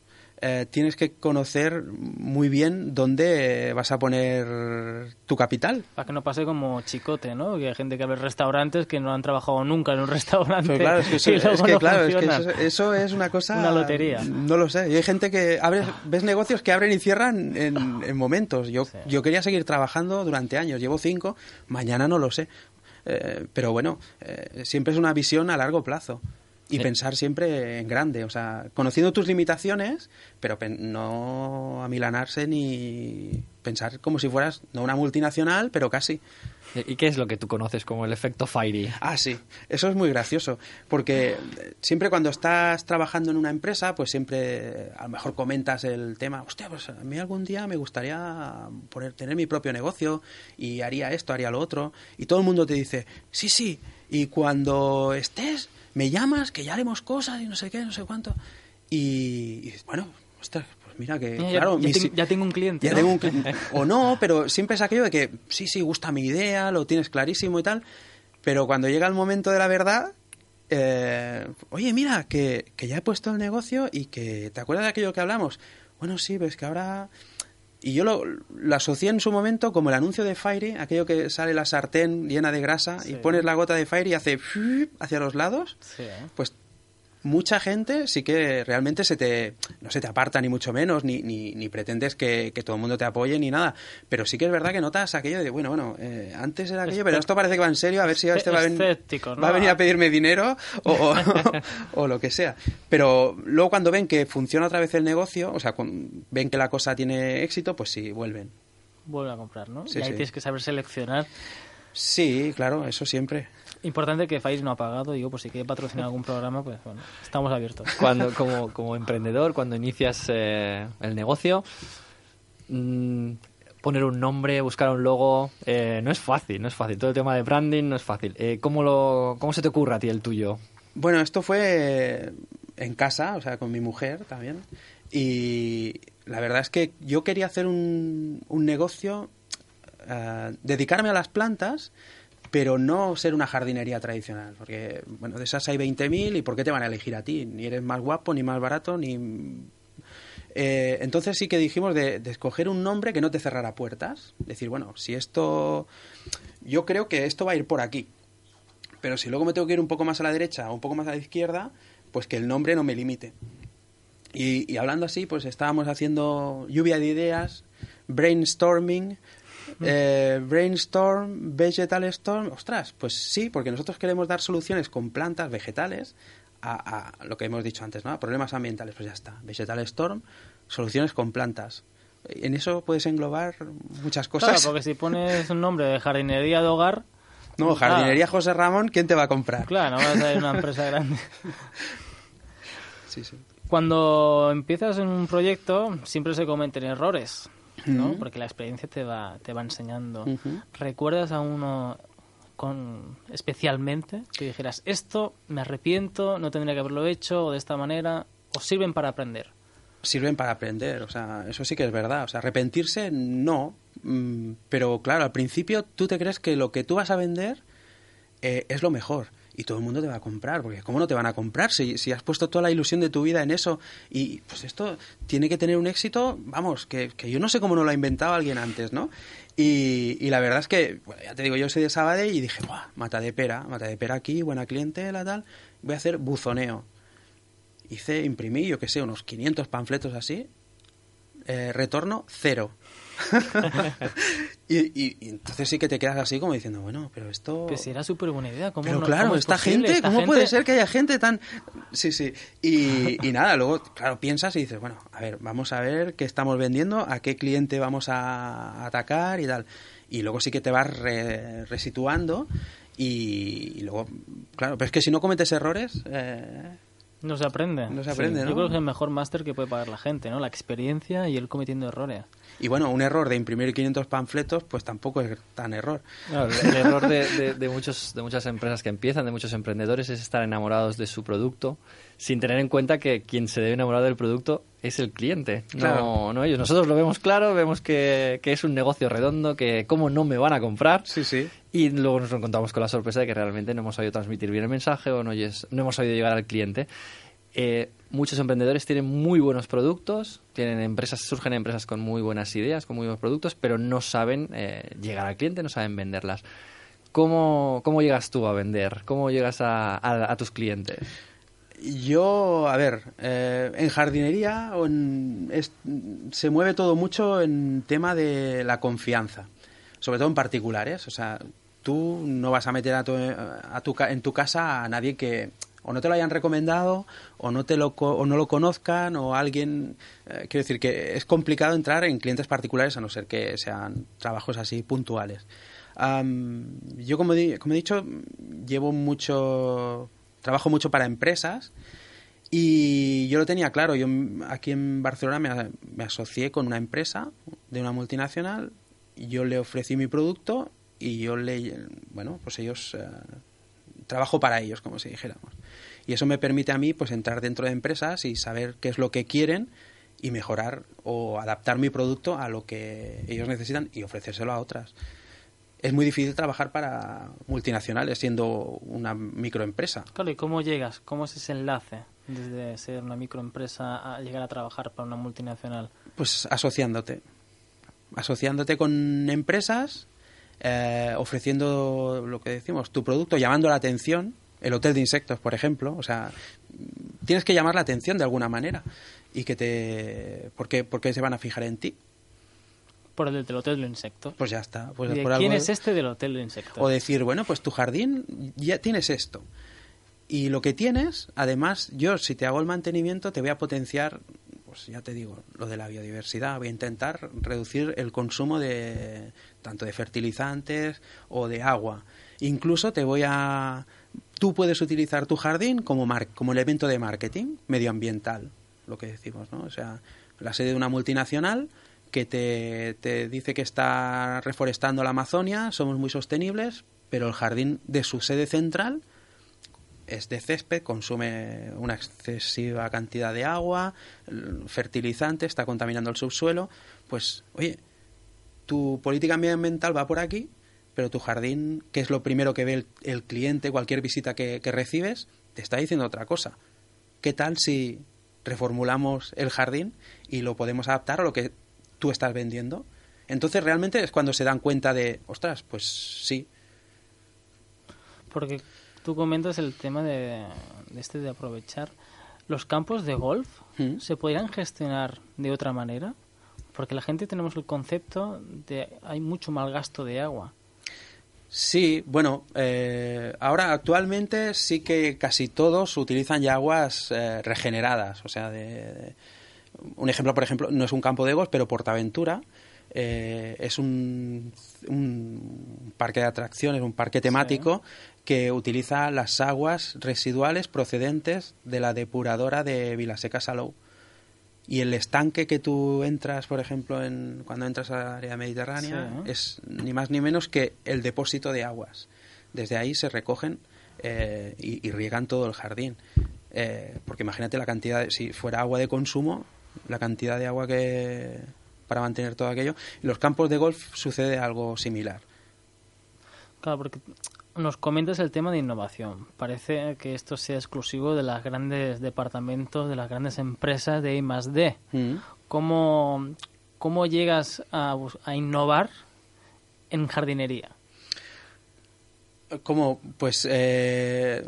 S5: eh, tienes que conocer muy bien dónde vas a poner tu capital.
S4: para que no pase como chicote no que hay gente que abre restaurantes que no han trabajado nunca en un *laughs* restaurante
S5: claro, es que, eso,
S4: y luego
S5: es, que,
S4: no
S5: claro, es que
S4: funcionan.
S5: eso, eso es una cosa...
S4: Una lotería.
S5: No lo sé. Y hay gente que... abre, ves negocios que abren y cierran en, *laughs* en momentos. Yo,
S4: Sí.
S5: yo quería seguir trabajando durante años. Llevo cinco. Mañana no lo sé. Eh, pero bueno, eh, siempre es una visión a largo plazo. Y
S2: Sí.
S5: pensar siempre en grande. O sea, conociendo tus limitaciones, pero no amilanarse ni pensar como si fueras, no una multinacional, pero casi.
S2: ¿Y qué es lo que tú conoces como el efecto Fairy?
S5: Ah, sí, eso es muy gracioso, porque eh, siempre cuando estás trabajando en una empresa, pues siempre eh, a lo mejor comentas el tema, hostia, pues a mí algún día me gustaría poner, tener mi propio negocio y haría esto, haría lo otro, y todo el mundo te dice, sí, sí, y cuando estés, me llamas, que ya haremos cosas y no sé qué, no sé cuánto, y, y bueno, ostras, pues mira que,
S4: Ya-
S5: claro,
S4: ya, tengo un cliente
S5: ya
S4: ¿no?
S5: tengo un cli- *laughs* o no, pero siempre es aquello de que sí, sí, gusta mi idea, lo tienes clarísimo y tal, pero cuando llega el momento de la verdad, eh, oye, mira, que, que ya he puesto el negocio y que, ¿te acuerdas de aquello que hablamos? Bueno, sí, ves que ahora... Y yo lo, lo asocié en su momento como el anuncio de Fairy, aquello que sale la sartén llena de grasa y pones la gota de Fairy y hace *laughs* hacia los lados
S4: Sí, ¿eh?
S5: pues mucha gente sí que realmente se te no se te aparta ni mucho menos ni, ni, ni pretendes que, que todo el mundo te apoye ni nada. Pero sí que es verdad que notas aquello de bueno bueno eh, antes era aquello pero esto parece que va en serio a ver si este va a, ven-
S4: Escéptico, ¿no?
S5: va a venir a pedirme dinero o, o, *laughs* o lo que sea. Pero luego cuando ven que funciona otra vez el negocio o sea ven que la cosa tiene éxito pues sí vuelven.
S4: Vuelve a comprar no
S5: Sí,
S4: y ahí
S5: sí.
S4: tienes que saber seleccionar.
S5: Sí claro eso siempre
S4: Importante que Faiz no ha pagado, digo, por si quiere patrocinar algún programa, pues bueno, estamos abiertos.
S2: Cuando, como, como emprendedor, cuando inicias eh, el negocio, mm, poner un nombre, buscar un logo, eh, no es fácil, no es fácil. Todo el tema de branding no es fácil. Eh, ¿cómo, lo, ¿Cómo se te ocurre a ti el tuyo?
S5: Bueno, esto fue en casa, o sea, con mi mujer también. Y la verdad es que yo quería hacer un, un negocio, eh, dedicarme a las plantas, pero no ser una jardinería tradicional. Porque, bueno, de esas hay 20.000 y ¿por qué te van a elegir a ti? Ni eres más guapo, ni más barato, ni... Eh, entonces sí que dijimos de, escoger un nombre que no te cerrara puertas. Decir, bueno, si esto... Yo creo que esto va a ir por aquí. Pero si luego me tengo que ir un poco más a la derecha o un poco más a la izquierda, pues que el nombre no me limite. Y hablando así, pues estábamos haciendo lluvia de ideas, brainstorming, eh, brainstorm, vegetal storm. Ostras, pues sí, porque nosotros queremos dar soluciones con plantas, vegetales, a, a lo que hemos dicho antes, ¿no? A problemas ambientales. Pues ya está. Vegetal storm, soluciones con plantas. En eso puedes englobar muchas cosas.
S4: Claro, porque si pones un nombre de jardinería de hogar,
S5: No, jardinería José Ramón, ¿quién te va a comprar?
S4: claro, no vas a ir a una *laughs* empresa grande.
S5: Sí, sí.
S4: Cuando empiezas en un proyecto, siempre se cometen errores, ¿no? Porque la experiencia te va, te va enseñando. ¿Recuerdas a uno con especialmente que dijeras, esto me arrepiento, no tendría que haberlo hecho, o de esta manera, o sirven para aprender?
S5: sirven para aprender, o sea, eso sí que es verdad. O sea, arrepentirse no, mm, pero claro, al principio tú te crees que lo que tú vas a vender eh, es lo mejor y todo el mundo te va a comprar, porque ¿cómo no te van a comprar si, si has puesto toda la ilusión de tu vida en eso? Y pues esto tiene que tener un éxito, vamos, que, que yo no sé cómo no lo ha inventado alguien antes, ¿no? Y, y la verdad es que, bueno, ya te digo, yo soy de Sabadell y dije, Buah, mata de pera, mata de pera aquí, buena clientela, tal, voy a hacer buzoneo hice, imprimí, yo que sé, unos 500 panfletos así, eh, retorno cero. *laughs* y, y- y entonces sí que te quedas así como diciendo, bueno, pero esto...
S4: Que si era súper buena idea. ¿cómo
S5: Pero
S4: no-
S5: claro,
S4: cómo es
S5: esta
S4: posible?
S5: gente,
S4: Esta
S5: ¿cómo
S4: gente-
S5: puede ser que haya gente tan...? Sí, sí. Y, y nada, luego, claro, piensas y dices, bueno, a ver, vamos a ver qué estamos vendiendo, a qué cliente vamos a atacar y tal. Y luego sí que te vas re- resituando y, luego, claro, pero es que si no cometes errores... eh,
S4: No se aprende.
S5: No se aprende, ¿no?
S4: Yo creo que es el mejor máster que puede pagar la gente, ¿no? La experiencia y el cometiendo errores.
S5: Y bueno, un error de imprimir 500 panfletos, pues tampoco es tan error.
S2: El, el *laughs* error de, de- de muchos, de muchas empresas que empiezan, de muchos emprendedores, es estar enamorados de su producto sin tener en cuenta que quien se debe enamorar del producto es el cliente, no,
S5: Claro.
S2: no ellos. Nosotros lo vemos claro, vemos que, que es un negocio redondo, que cómo no me van a comprar.
S5: Sí, sí.
S2: Y luego nos encontramos con la sorpresa de que realmente no hemos sabido transmitir bien el mensaje o no, no hemos sabido llegar al cliente. Eh, muchos emprendedores tienen muy buenos productos, tienen empresas, surgen empresas con muy buenas ideas, con muy buenos productos, pero no saben eh, llegar al cliente, no saben venderlas. ¿Cómo, ¿Cómo llegas tú a vender? ¿Cómo llegas a, a- tus clientes?
S5: Yo, a ver, eh, en jardinería se mueve todo mucho en tema de la confianza, sobre todo en particulares. O sea, tú no vas a meter a tu, a tu en tu casa a nadie que o no te lo hayan recomendado o no te lo o no lo conozcan o alguien eh, quiero decir que es complicado entrar en clientes particulares a no ser que sean trabajos así puntuales Am, yo como, di- como he dicho llevo mucho trabajo mucho para empresas y yo lo tenía claro. Yo aquí en Barcelona me, me asocié con una empresa de una multinacional. Yo le ofrecí mi producto y yo le. Bueno, pues ellos. eh, trabajo para ellos, como si dijéramos. Y eso me permite a mí pues entrar dentro de empresas y saber qué es lo que quieren y mejorar o adaptar mi producto a lo que ellos necesitan y ofrecérselo a otras. Es muy difícil trabajar para multinacionales siendo una microempresa.
S4: Claro, ¿y cómo llegas? ¿Cómo es ese enlace desde ser una microempresa a llegar a trabajar para una multinacional?
S5: Pues asociándote. Asociándote con empresas, eh, ofreciendo lo que decimos, tu producto, llamando la atención. El hotel de insectos, por ejemplo. O sea, tienes que llamar la atención de alguna manera. Y que te. ¿Por qué, por qué se van a fijar en ti?
S4: Por el del hotel de insectos.
S5: Pues ya está. Pues
S4: ¿Y de
S5: por
S4: ¿Quién
S5: algo-
S4: es este del hotel de insectos?
S5: O decir, bueno, pues tu jardín ya tienes esto. Y lo que tienes, además, yo si te hago el mantenimiento te voy a potenciar, pues ya te digo, lo de la biodiversidad. Voy a intentar reducir el consumo de tanto de fertilizantes o de agua. Incluso te voy a... Tú puedes utilizar tu jardín como, mar- como elemento de marketing medioambiental, lo que decimos, ¿no? O sea, la sede de una multinacional que te, te dice que está reforestando la Amazonia, somos muy sostenibles, pero el jardín de su sede central es de césped, consume una excesiva cantidad de agua, fertilizante, está contaminando el subsuelo, pues, oye, tu política ambiental va por aquí, pero tu jardín, que es lo primero que ve el, cliente, cualquier visita que, recibes, te está diciendo otra cosa. ¿Qué tal si reformulamos el jardín y lo podemos adaptar a lo que tú estás vendiendo? Entonces realmente es cuando se dan cuenta de, ostras, pues sí.
S4: Porque tú comentas el tema de, este de aprovechar los campos de golf. ¿Mm? ¿Se podrían gestionar de otra manera? Porque la gente tenemos el concepto de hay mucho mal gasto de agua.
S5: Sí, bueno, eh, ahora actualmente sí que casi todos utilizan ya aguas eh, regeneradas. O sea, de, un ejemplo, por ejemplo, no es un campo de golf, pero Portaventura eh, es un, un, parque de atracciones, un parque temático que utiliza las aguas residuales procedentes de la depuradora de Vilaseca Salou y el estanque que tú entras, por ejemplo, en, cuando entras a área mediterránea, es ni más ni menos que el depósito de aguas. Desde ahí se recogen eh, y, riegan todo el jardín. Eh, porque imagínate la cantidad, si fuera agua de consumo, la cantidad de agua que para mantener todo aquello. En los campos de golf sucede algo similar.
S4: Claro, porque nos comentas el tema de innovación. Parece que esto sea exclusivo de los grandes departamentos, de las grandes empresas de I más D. Mm. ¿Cómo, ¿Cómo, llegas a, innovar en jardinería?
S5: Como, pues, eh,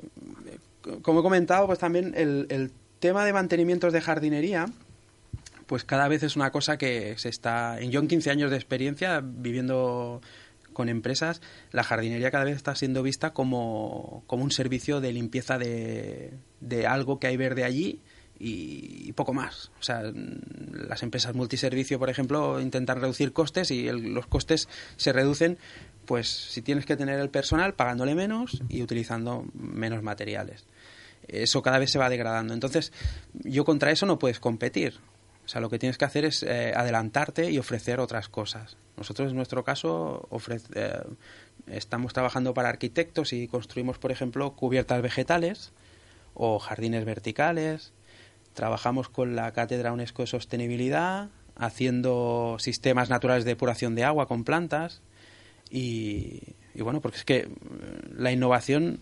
S5: como he comentado, pues también el, el tema de mantenimientos de jardinería, pues cada vez es una cosa que se está... En yo en 15 años de experiencia viviendo con empresas, la jardinería cada vez está siendo vista como, como un servicio de limpieza de, de algo que hay verde allí y, poco más. O sea, las empresas multiservicio, por ejemplo, intentan reducir costes y los costes se reducen, pues si tienes que tener el personal pagándole menos y utilizando menos materiales. Eso cada vez se va degradando. Entonces, yo contra eso no puedes competir. O sea, lo que tienes que hacer es eh, adelantarte y ofrecer otras cosas. Nosotros, en nuestro caso, eh, estamos trabajando para arquitectos y construimos, por ejemplo, cubiertas vegetales o jardines verticales. Trabajamos con la Cátedra UNESCO de Sostenibilidad, haciendo sistemas naturales de depuración de agua con plantas. Y, y bueno, porque es que eh, la innovación,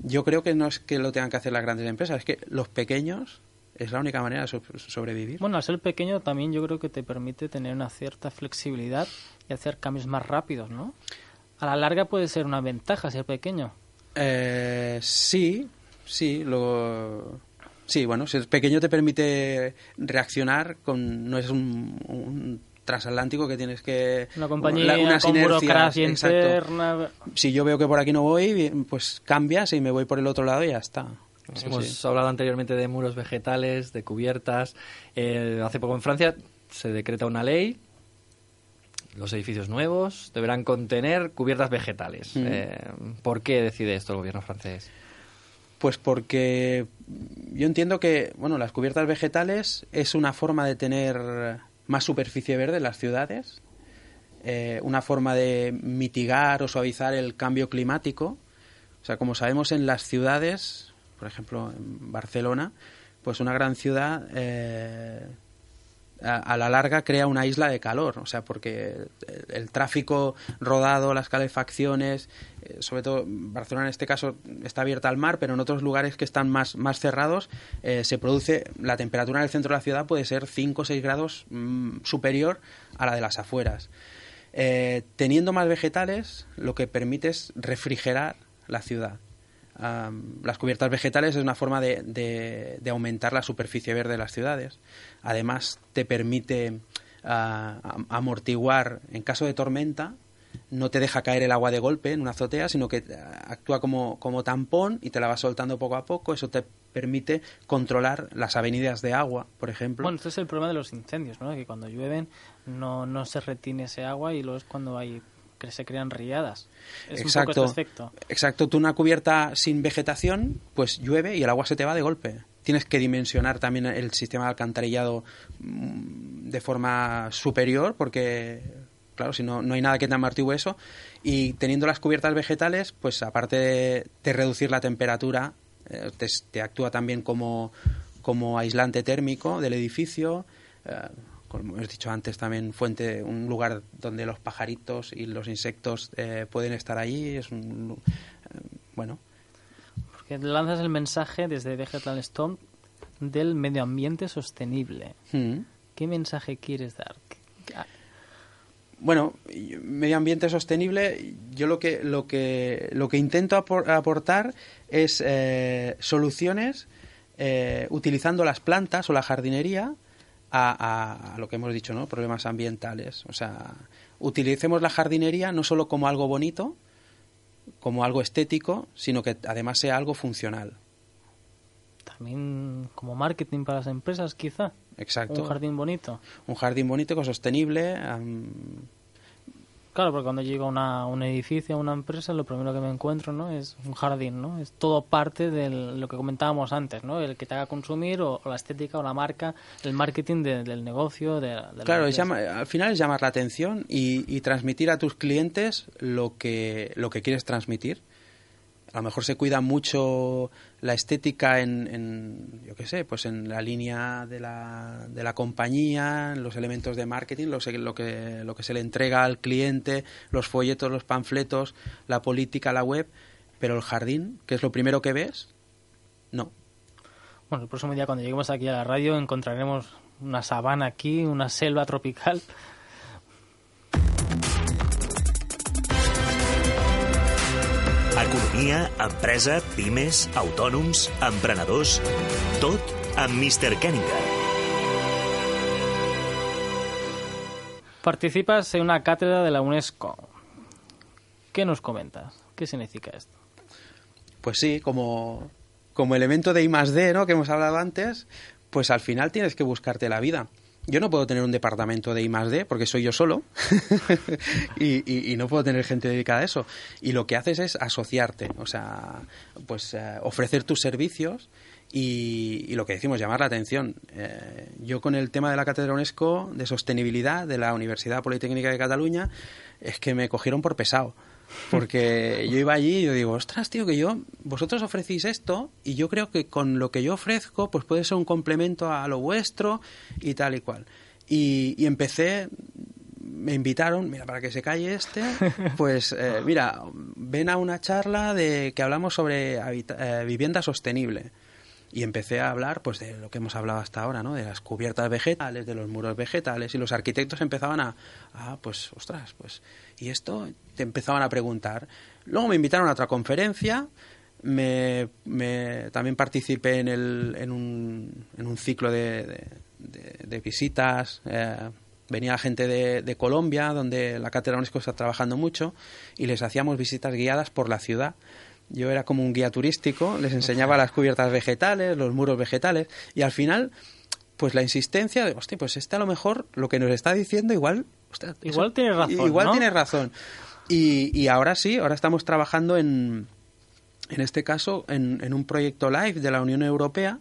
S5: yo creo que no es que lo tengan que hacer las grandes empresas, es que los pequeños es la única manera de sobrevivir.
S4: Bueno, al ser pequeño también yo creo que te permite tener una cierta flexibilidad y hacer cambios más rápidos, ¿no? A la larga puede ser una ventaja ser pequeño.
S5: Eh, sí, sí, lo... Sí, bueno, ser pequeño te permite reaccionar con... No es un, transatlántico que tienes que
S4: una compañía una con burocracia interna
S5: si yo veo que por aquí no voy pues cambias y me voy por el otro lado y ya está
S2: Hemos hablado anteriormente de muros vegetales, de cubiertas. Eh, hace poco en Francia se decreta una ley. Los edificios nuevos deberán contener cubiertas vegetales. Mm. Eh, ¿Por qué decide esto el gobierno francés?
S5: Pues porque yo entiendo que bueno, las cubiertas vegetales es una forma de tener más superficie verde en las ciudades, eh, una forma de mitigar o suavizar el cambio climático. O sea, como sabemos en las ciudades por ejemplo, en Barcelona, pues una gran ciudad eh, a, la larga crea una isla de calor, o sea, porque el, tráfico rodado, las calefacciones, eh, sobre todo Barcelona en este caso está abierta al mar, pero en otros lugares que están más, más cerrados eh, se produce, la temperatura en el centro de la ciudad puede ser 5 o 6 grados mm, superior a la de las afueras. teniendo más vegetales, lo que permite es refrigerar la ciudad las cubiertas vegetales es una forma de, aumentar la superficie verde de las ciudades. Además, te permite ah, amortiguar en caso de tormenta, no te deja caer el agua de golpe en una azotea, sino que ah, actúa como, como tampón y te la va soltando poco a poco. Eso te permite controlar las avenidas de agua, por ejemplo.
S4: Bueno, esto es el problema de los incendios, ¿no? Que cuando llueven no, no se retiene ese agua y luego es cuando hay que se crean riadas. Es
S5: exacto,
S4: un poco este
S5: Exacto, tú una cubierta sin vegetación, pues llueve y el agua se te va de golpe. Tienes que dimensionar también el sistema de alcantarillado mm, de forma superior porque claro, si no, no hay nada que te amortigue eso. Y teniendo las cubiertas vegetales, pues aparte de, reducir la temperatura eh, te, te actúa también como, como aislante térmico del edificio. eh, como hemos dicho antes, también fuente, un lugar donde los pajaritos y los insectos eh, pueden estar allí. Es un, eh, bueno,
S4: Porque lanzas el mensaje desde Vegetal Storm del medio ambiente sostenible.
S5: mm.
S4: ¿Qué mensaje quieres dar? Ah,
S5: Bueno, medio ambiente sostenible, yo lo que, lo que, lo que intento apor- aportar es eh, soluciones eh, utilizando las plantas o la jardinería a, a- a lo que hemos dicho, ¿no? Problemas ambientales. O sea, utilicemos la jardinería no solo como algo bonito, como algo estético, sino que además sea algo funcional.
S4: También como marketing para las empresas, quizá.
S5: Exacto.
S4: Un jardín bonito.
S5: Un jardín bonito, sostenible.
S4: Claro, porque cuando llego a una, un edificio, a una empresa, lo primero que me encuentro ¿no? es un jardín, ¿no? Es todo parte de lo que comentábamos antes, ¿no? El que te haga consumir o, o la estética o la marca, el marketing de- del negocio, de, de la
S5: Claro,
S4: empresa.
S5: llama- al final es llamar la atención y, y transmitir a tus clientes lo que, lo que quieres transmitir. A lo mejor se cuida mucho la estética en, en, yo qué sé, pues en la línea de la, de la compañía, en los elementos de marketing, lo, lo, que, lo que se le entrega al cliente, los folletos, los panfletos, la política, la web, pero el jardín, que es lo primero que ves, no.
S4: Bueno, el próximo día cuando lleguemos aquí a la radio encontraremos una sabana aquí, una selva tropical.
S3: Economia, empresa, pimes, autònoms, emprenedors... Tot amb Mr. Kenninger.
S4: Participas en una cátedra de la UNESCO. ¿Qué nos comentas? ¿Qué significa esto?
S5: Pues sí, como, como elemento de I más D, ¿no? Que hemos hablado antes, pues al final tienes que buscarte la vida. Yo no puedo tener un departamento de I más D porque soy yo solo *laughs* y, no puedo tener gente dedicada a eso. Y lo que haces es asociarte, o sea, pues eh, ofrecer tus servicios y, y lo que decimos, llamar la atención. Eh, yo con el tema de la Cátedra UNESCO de Sostenibilidad de la Universidad Politécnica de Cataluña es que me cogieron por pesado. Porque yo iba allí y yo digo, ostras, tío, que yo, vosotros ofrecéis esto y yo creo que con lo que yo ofrezco, pues puede ser un complemento a lo vuestro y tal y cual. Y, y empecé, me invitaron, mira, para que se calle este, *laughs* pues eh, mira, ven a una charla de que hablamos sobre eh, vivienda sostenible. Y empecé a hablar pues de lo que hemos hablado hasta ahora, ¿no? De las cubiertas vegetales, de los muros vegetales, y los arquitectos empezaban a, ah, pues, ostras, pues, y esto te empezaban a preguntar. Luego me invitaron a otra conferencia, me, me- también participé en, el, en, un, en un ciclo de, de- de- de visitas. eh, venía gente de, de Colombia, donde la Cátedra UNESCO está trabajando mucho, y les hacíamos visitas guiadas por la ciudad. Yo era como un guía turístico, les enseñaba las cubiertas vegetales, los muros vegetales, y al final, pues la insistencia de, hostia, pues este a lo mejor lo que nos está diciendo igual... hostia,
S4: Igual tiene razón,
S5: Igual razón. Y, y ahora sí, ahora estamos trabajando en, en este caso, en, en un proyecto live de la Unión Europea,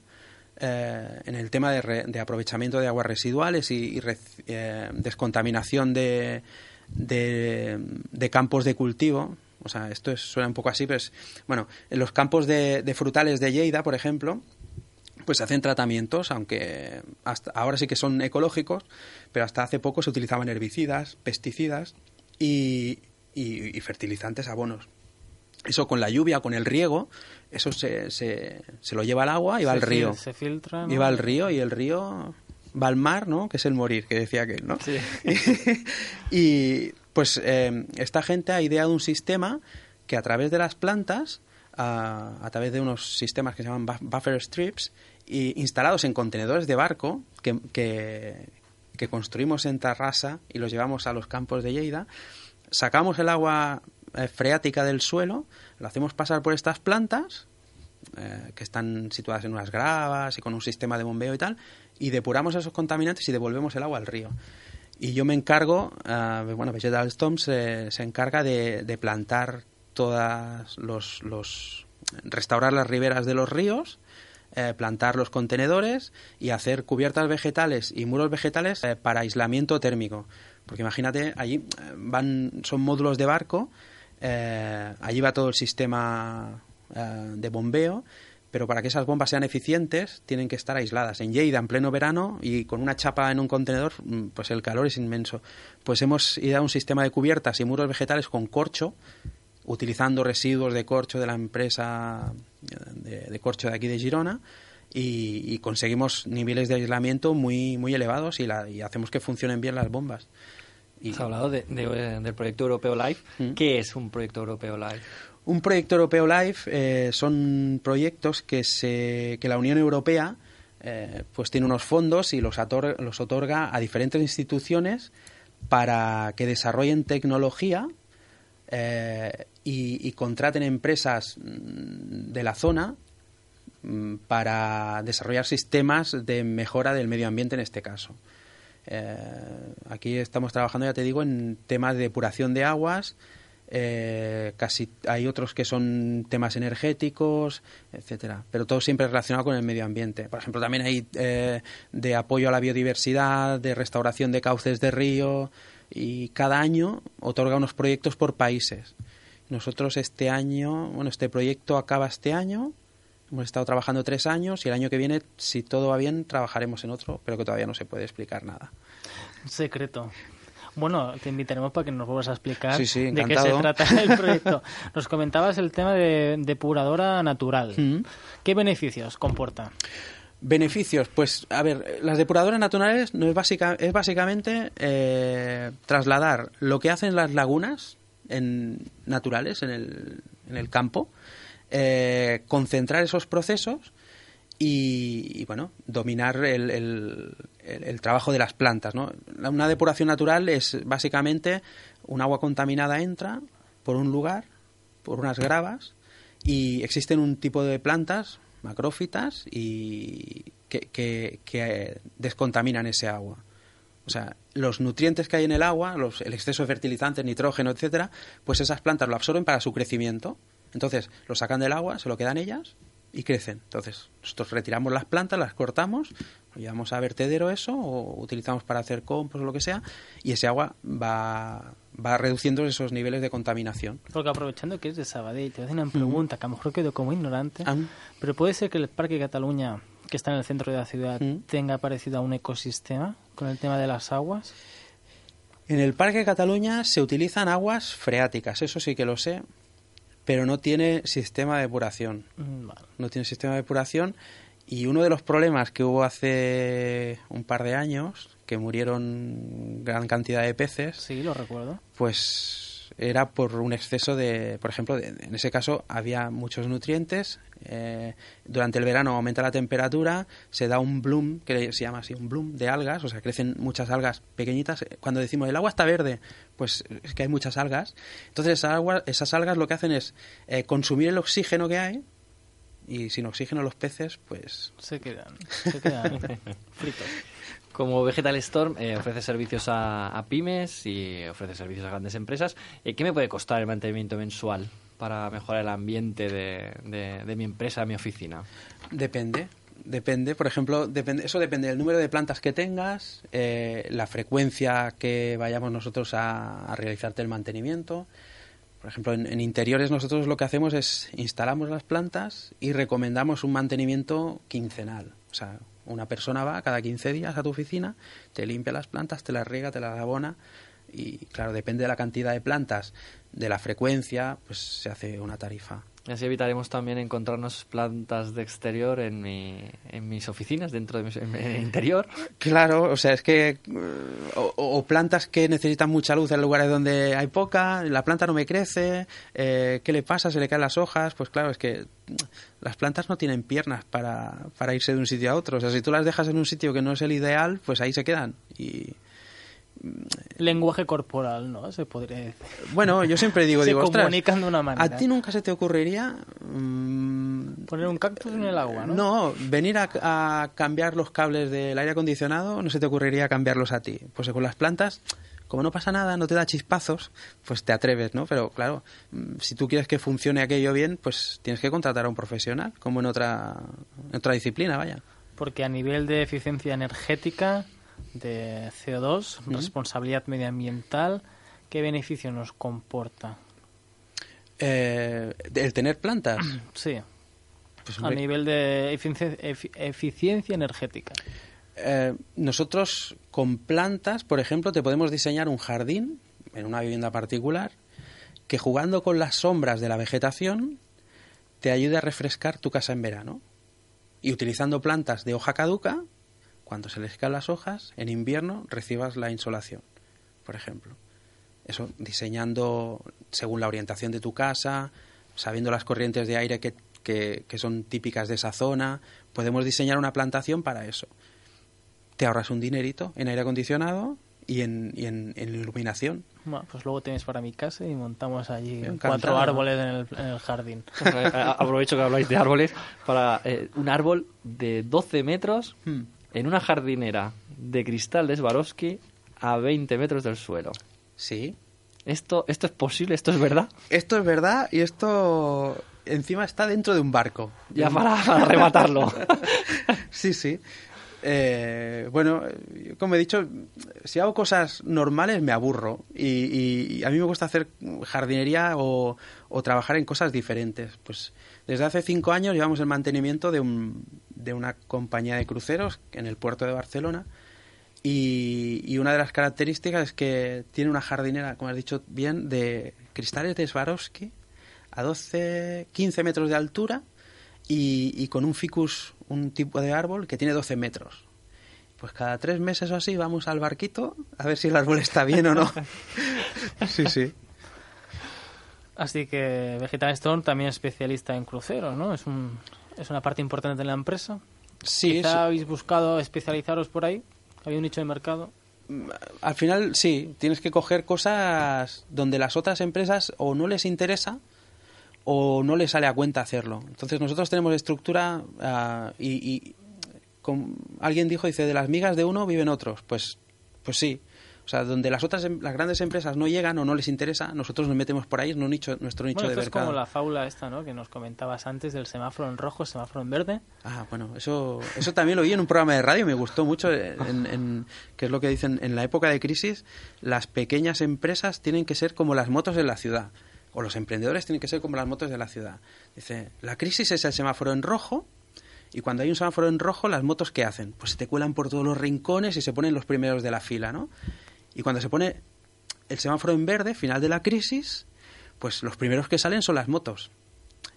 S5: eh, en el tema de, re- de aprovechamiento de aguas residuales y, eh, descontaminación de, de, de campos de cultivo. O sea, esto es- suena un poco así, pero es, bueno, en los campos de, de frutales de Lleida, por ejemplo, pues se hacen tratamientos, aunque hasta ahora sí que son ecológicos, pero hasta hace poco se utilizaban herbicidas, pesticidas y, y- y fertilizantes, abonos. Eso con la lluvia, con el riego, eso se, se, se lo lleva al agua y va
S4: Se
S5: al río.
S4: Se filtra. ¿no?
S5: Y va al río y el río va al mar, ¿no? Que es el morir, que decía aquel, ¿no?
S4: Sí. *laughs*
S5: y pues eh, esta gente ha ideado un sistema que a través de las plantas, a, través de unos sistemas que se llaman buff- buffer strips, y instalados en contenedores de barco que, que, construimos en Tarrasa y los llevamos a los campos de Lleida, sacamos el agua eh, freática del suelo, lo hacemos pasar por estas plantas, eh, que están situadas en unas gravas y con un sistema de bombeo y tal, y depuramos esos contaminantes y devolvemos el agua al río. Y yo me encargo, eh, bueno, Vegetal Storm se, se encarga de, de plantar todas los, los. restaurar las riberas de los ríos, eh, plantar los contenedores y hacer cubiertas vegetales y muros vegetales eh, para aislamiento térmico. Porque imagínate, allí eh, van, son módulos de barco, allí va todo el sistema de bombeo, pero para que esas bombas sean eficientes tienen que estar aisladas. En Lleida, en pleno verano, y con una chapa en un contenedor, mm, pues el calor es inmenso. Pues hemos ido a un sistema de cubiertas y muros vegetales con corcho, utilizando residuos de corcho de la empresa de, de corcho de aquí de Girona, y, y conseguimos niveles de aislamiento muy, muy elevados y, la, y hacemos que funcionen bien las bombas. Y-
S2: Has hablado de- de- del proyecto europeo LIFE.
S5: Mm.
S2: ¿Qué es un proyecto europeo LIFE?
S5: Un proyecto europeo LIFE eh, son proyectos que, se, que la Unión Europea eh, pues tiene unos fondos y los, ator- los otorga a diferentes instituciones para que desarrollen tecnología eh, y, contraten empresas mm, de la zona mm, para desarrollar sistemas de mejora del medio ambiente en este caso. Eh, aquí estamos trabajando, ya te digo, en temas de depuración de aguas. eh, casi hay otros que son temas energéticos, etcétera, pero todo siempre relacionado con el medio ambiente. Por ejemplo, también hay de apoyo a la biodiversidad, de restauración de cauces de río y cada año otorga unos proyectos por países. Nosotros este año, bueno, este proyecto acaba este año. Hemos estado trabajando tres años y el año que viene, si todo va bien, trabajaremos en otro, pero que todavía no se puede explicar nada.
S4: Un secreto. Bueno, te invitaremos para que nos vuelvas a explicar
S5: Sí, sí,
S4: de qué se trata el proyecto. Nos comentabas el tema de depuradora natural.
S5: Mm.
S4: ¿Qué beneficios comporta?
S5: Beneficios, pues a ver, las depuradoras naturales no es, básica, es básicamente eh, trasladar lo que hacen las lagunas en, naturales en el, en el campo, eh, concentrar esos procesos y, bueno, dominar el, el- el- trabajo de las plantas. ¿no? Una depuración natural es básicamente un agua contaminada entra por un lugar, por unas gravas, y existen un tipo de plantas, macrófitas, y que, descontaminan ese agua. O sea, los nutrientes que hay en el agua, los, el exceso de fertilizantes, nitrógeno, etcétera, pues esas plantas lo absorben para su crecimiento. Entonces, lo sacan del agua, se lo quedan ellas y crecen. Entonces, nosotros retiramos las plantas, las cortamos, lo llevamos a vertedero eso, o utilizamos para hacer compost o lo que sea, y ese agua va, va reduciendo esos niveles de contaminación.
S4: Porque aprovechando que es de Sabadell, te voy a hacer una pregunta que a lo mejor quedo como ignorante,
S5: Ah,
S4: pero puede ser que el Parque Cataluña, que está en el centro de la ciudad,
S5: Mm.
S4: tenga parecido a un ecosistema con el tema de las aguas.
S5: En el Parque de Cataluña se utilizan aguas freáticas, eso sí que lo sé, pero no tiene sistema de depuración.
S4: Mm, vale.
S5: No tiene sistema de depuración y uno de los problemas que hubo hace un par de años, que murieron gran cantidad de peces,
S4: Sí, lo recuerdo.
S5: pues era por un exceso de, por ejemplo, de- en ese caso había muchos nutrientes. eh, durante el verano aumenta la temperatura, se da un bloom, que se llama así, un bloom de algas, o sea, crecen muchas algas pequeñitas. Cuando decimos el agua está verde, pues es que hay muchas algas. Entonces esas, agua- esas algas lo que hacen es eh, consumir el oxígeno que hay y sin oxígeno los peces, pues
S4: Se quedan, se quedan *laughs* fritos.
S2: Como Vegetal Storm eh, ofrece servicios a, pymes y ofrece servicios a grandes empresas. Eh, ¿Qué me puede costar el mantenimiento mensual para mejorar el ambiente de, mi empresa, de mi oficina?
S5: Depende, depende. Por ejemplo, depende, eso depende del número de plantas que tengas, eh, la frecuencia que vayamos nosotros a, a realizarte el mantenimiento. Por ejemplo, en, en interiores nosotros lo que hacemos es instalamos las plantas y recomendamos un mantenimiento quincenal. O sea, una persona va cada 15 días a tu oficina, te limpia las plantas, te las riega, te las abona y claro, depende de la cantidad de plantas, de la frecuencia, pues se hace una tarifa.
S2: Así evitaremos también encontrarnos plantas de exterior en, mi, en mis oficinas, dentro de mi, interior.
S5: Claro, o sea, es que. eh, O, plantas que necesitan mucha luz en lugares donde hay poca, la planta no me crece, eh, ¿qué le pasa? ¿Se le caen las hojas? Pues claro, es que mm, las plantas no tienen piernas para, para irse de un sitio a otro. O sea, si tú las dejas en un sitio que no es el ideal, pues ahí se quedan. Y
S4: Lenguaje corporal, ¿no? Se podría decir.
S5: bueno, yo siempre digo, *laughs*
S4: Se
S5: digo,
S4: comunican de una manera.
S5: ¿a ti nunca se te ocurriría. mm,
S4: Poner un cactus en el agua, ¿no?
S5: No, venir a, a cambiar los cables del aire acondicionado, no se te ocurriría cambiarlos a ti. Pues con las plantas, como no pasa nada, no te da chispazos, pues te atreves, ¿no? Pero claro, mm, si tú quieres que funcione aquello bien, pues tienes que contratar a un profesional, como en otra, en otra disciplina, vaya.
S4: Porque a nivel de eficiencia energética, de CO2,
S5: Ujú.
S4: responsabilidad medioambiental, ¿qué beneficio nos comporta?
S5: Eh, el tener plantas, *clears throat*
S4: Sí,
S5: Pues,
S4: a nivel de eficiencia, efi- eficiencia energética.
S5: Eh, nosotros con plantas, por ejemplo, te podemos diseñar un jardín en una vivienda particular que jugando con las sombras de la vegetación te ayude a refrescar tu casa en verano. Y utilizando plantas de hoja caduca, cuando se les caen las hojas, en invierno recibas la insolación, por ejemplo. Eso diseñando según la orientación de tu casa, sabiendo las corrientes de aire que, que- que son típicas de esa zona, podemos diseñar una plantación para eso te ahorras un dinerito en aire acondicionado y en, y en, en iluminación.
S4: Pues luego tienes para mi casa y montamos allí
S5: Encantado.
S4: cuatro árboles en el, en el jardín. *laughs*
S2: Eh, Aprovecho que habláis de árboles para eh, un árbol de 12 metros en una jardinera de cristal de Swarovski a 20 metros del suelo.
S5: Sí.
S2: ¿Esto, ¿Esto es posible? ¿Esto es verdad?
S5: Esto es verdad y esto encima está dentro de un barco.
S2: Ya para, para rematarlo. *laughs*
S5: Sí, sí. Eh, bueno, como he dicho, si hago cosas normales me aburro y, a mí me gusta hacer jardinería o, trabajar en cosas diferentes. Pues desde hace cinco años llevamos el mantenimiento de, un, de una compañía de cruceros en el puerto de Barcelona y, una de las características es que tiene una jardinera, como has dicho bien, de cristales de Swarovski a 12, 15 metros de altura y con un ficus, un tipo de árbol que tiene 12 metros. Pues cada tres meses o así vamos al barquito a ver si el árbol está bien o no. *laughs* Sí, sí.
S4: Así que Vegetal Stone también es especialista en cruceros, ¿no? Es, un, es una parte importante de la empresa.
S5: Sí,
S4: Quizá
S5: sí.
S4: habéis buscado especializaros por ahí. Había un nicho de mercado.
S5: al final sí, tienes que coger cosas donde las otras empresas o no les interesa o no les sale a cuenta hacerlo. Entonces nosotros tenemos estructura ah, y, y como alguien dijo, dice, de las migas de uno viven otros. Pues, pues sí. O sea, donde las otras, em- las grandes empresas no llegan o no les interesa, nosotros nos metemos por ahí, es no nicho, nuestro nicho
S4: Bueno,
S5: de
S4: esto es
S5: mercado.
S4: como la fábula esta, ¿no? Que nos comentabas antes del semáforo en rojo, semáforo en verde.
S5: Ah, bueno, eso, eso también lo vi en un programa de radio, me gustó mucho, en, en- que es lo que dicen, en la época de crisis, las pequeñas empresas tienen que ser como las motos de la ciudad, o los emprendedores tienen que ser como las motos de la ciudad. Dice, la crisis es el semáforo en rojo, y cuando hay un semáforo en rojo, las motos ¿qué hacen? Pues se te cuelan por todos los rincones y se ponen los primeros de la fila, ¿no? Y cuando se pone el semáforo en verde, final de la crisis, pues los primeros que salen son las motos.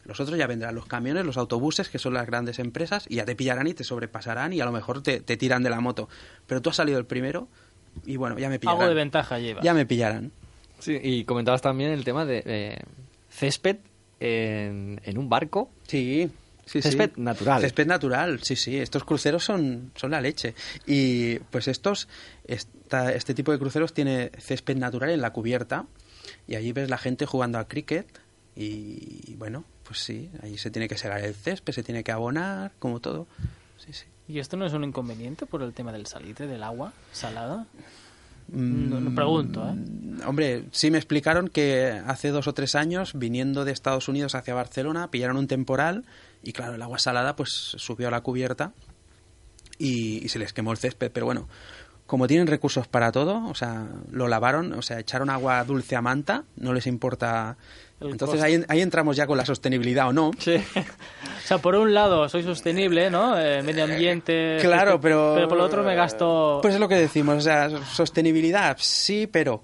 S5: Los otros ya vendrán los camiones, los autobuses, que son las grandes empresas, y ya te pillarán y te sobrepasarán y a lo mejor te, te tiran de la moto. Pero tú has salido el primero y bueno, ya me pillarán.
S4: Algo de ventaja lleva.
S5: Ya me pillarán.
S2: Sí, y comentabas también el tema de eh, césped en, en un barco.
S5: Sí, sí,
S2: Césped
S5: sí.
S2: natural.
S5: Césped natural, sí, sí. Estos cruceros son, son la leche. Y pues estos, esta- este tipo de cruceros tiene césped natural en la cubierta y allí ves la gente jugando al cricket y bueno, pues sí, allí se tiene que segar el césped, se tiene que abonar, como todo. Sí, sí.
S4: ¿Y esto no es un inconveniente por el tema del salitre, del agua salada?
S5: Mm,
S4: No, pregunto, ¿eh?
S5: Hombre, sí me explicaron que hace dos o tres años, viniendo de Estados Unidos hacia Barcelona, pillaron un temporal y claro, el agua salada pues subió a la cubierta y, y se les quemó el césped. Pero bueno, como tienen recursos para todo, o sea, lo lavaron, o sea, echaron agua dulce a manta, no les importa.
S4: El
S5: Entonces ahí, ahí entramos ya con la sostenibilidad o no.
S2: Sí.
S4: O sea, por un lado soy sostenible, ¿no? Eh, medio ambiente.
S5: Claro,
S4: este-
S5: pero...
S4: Pero por el otro me gasto.
S5: Pues es lo que decimos, o sea, sostenibilidad, sí, pero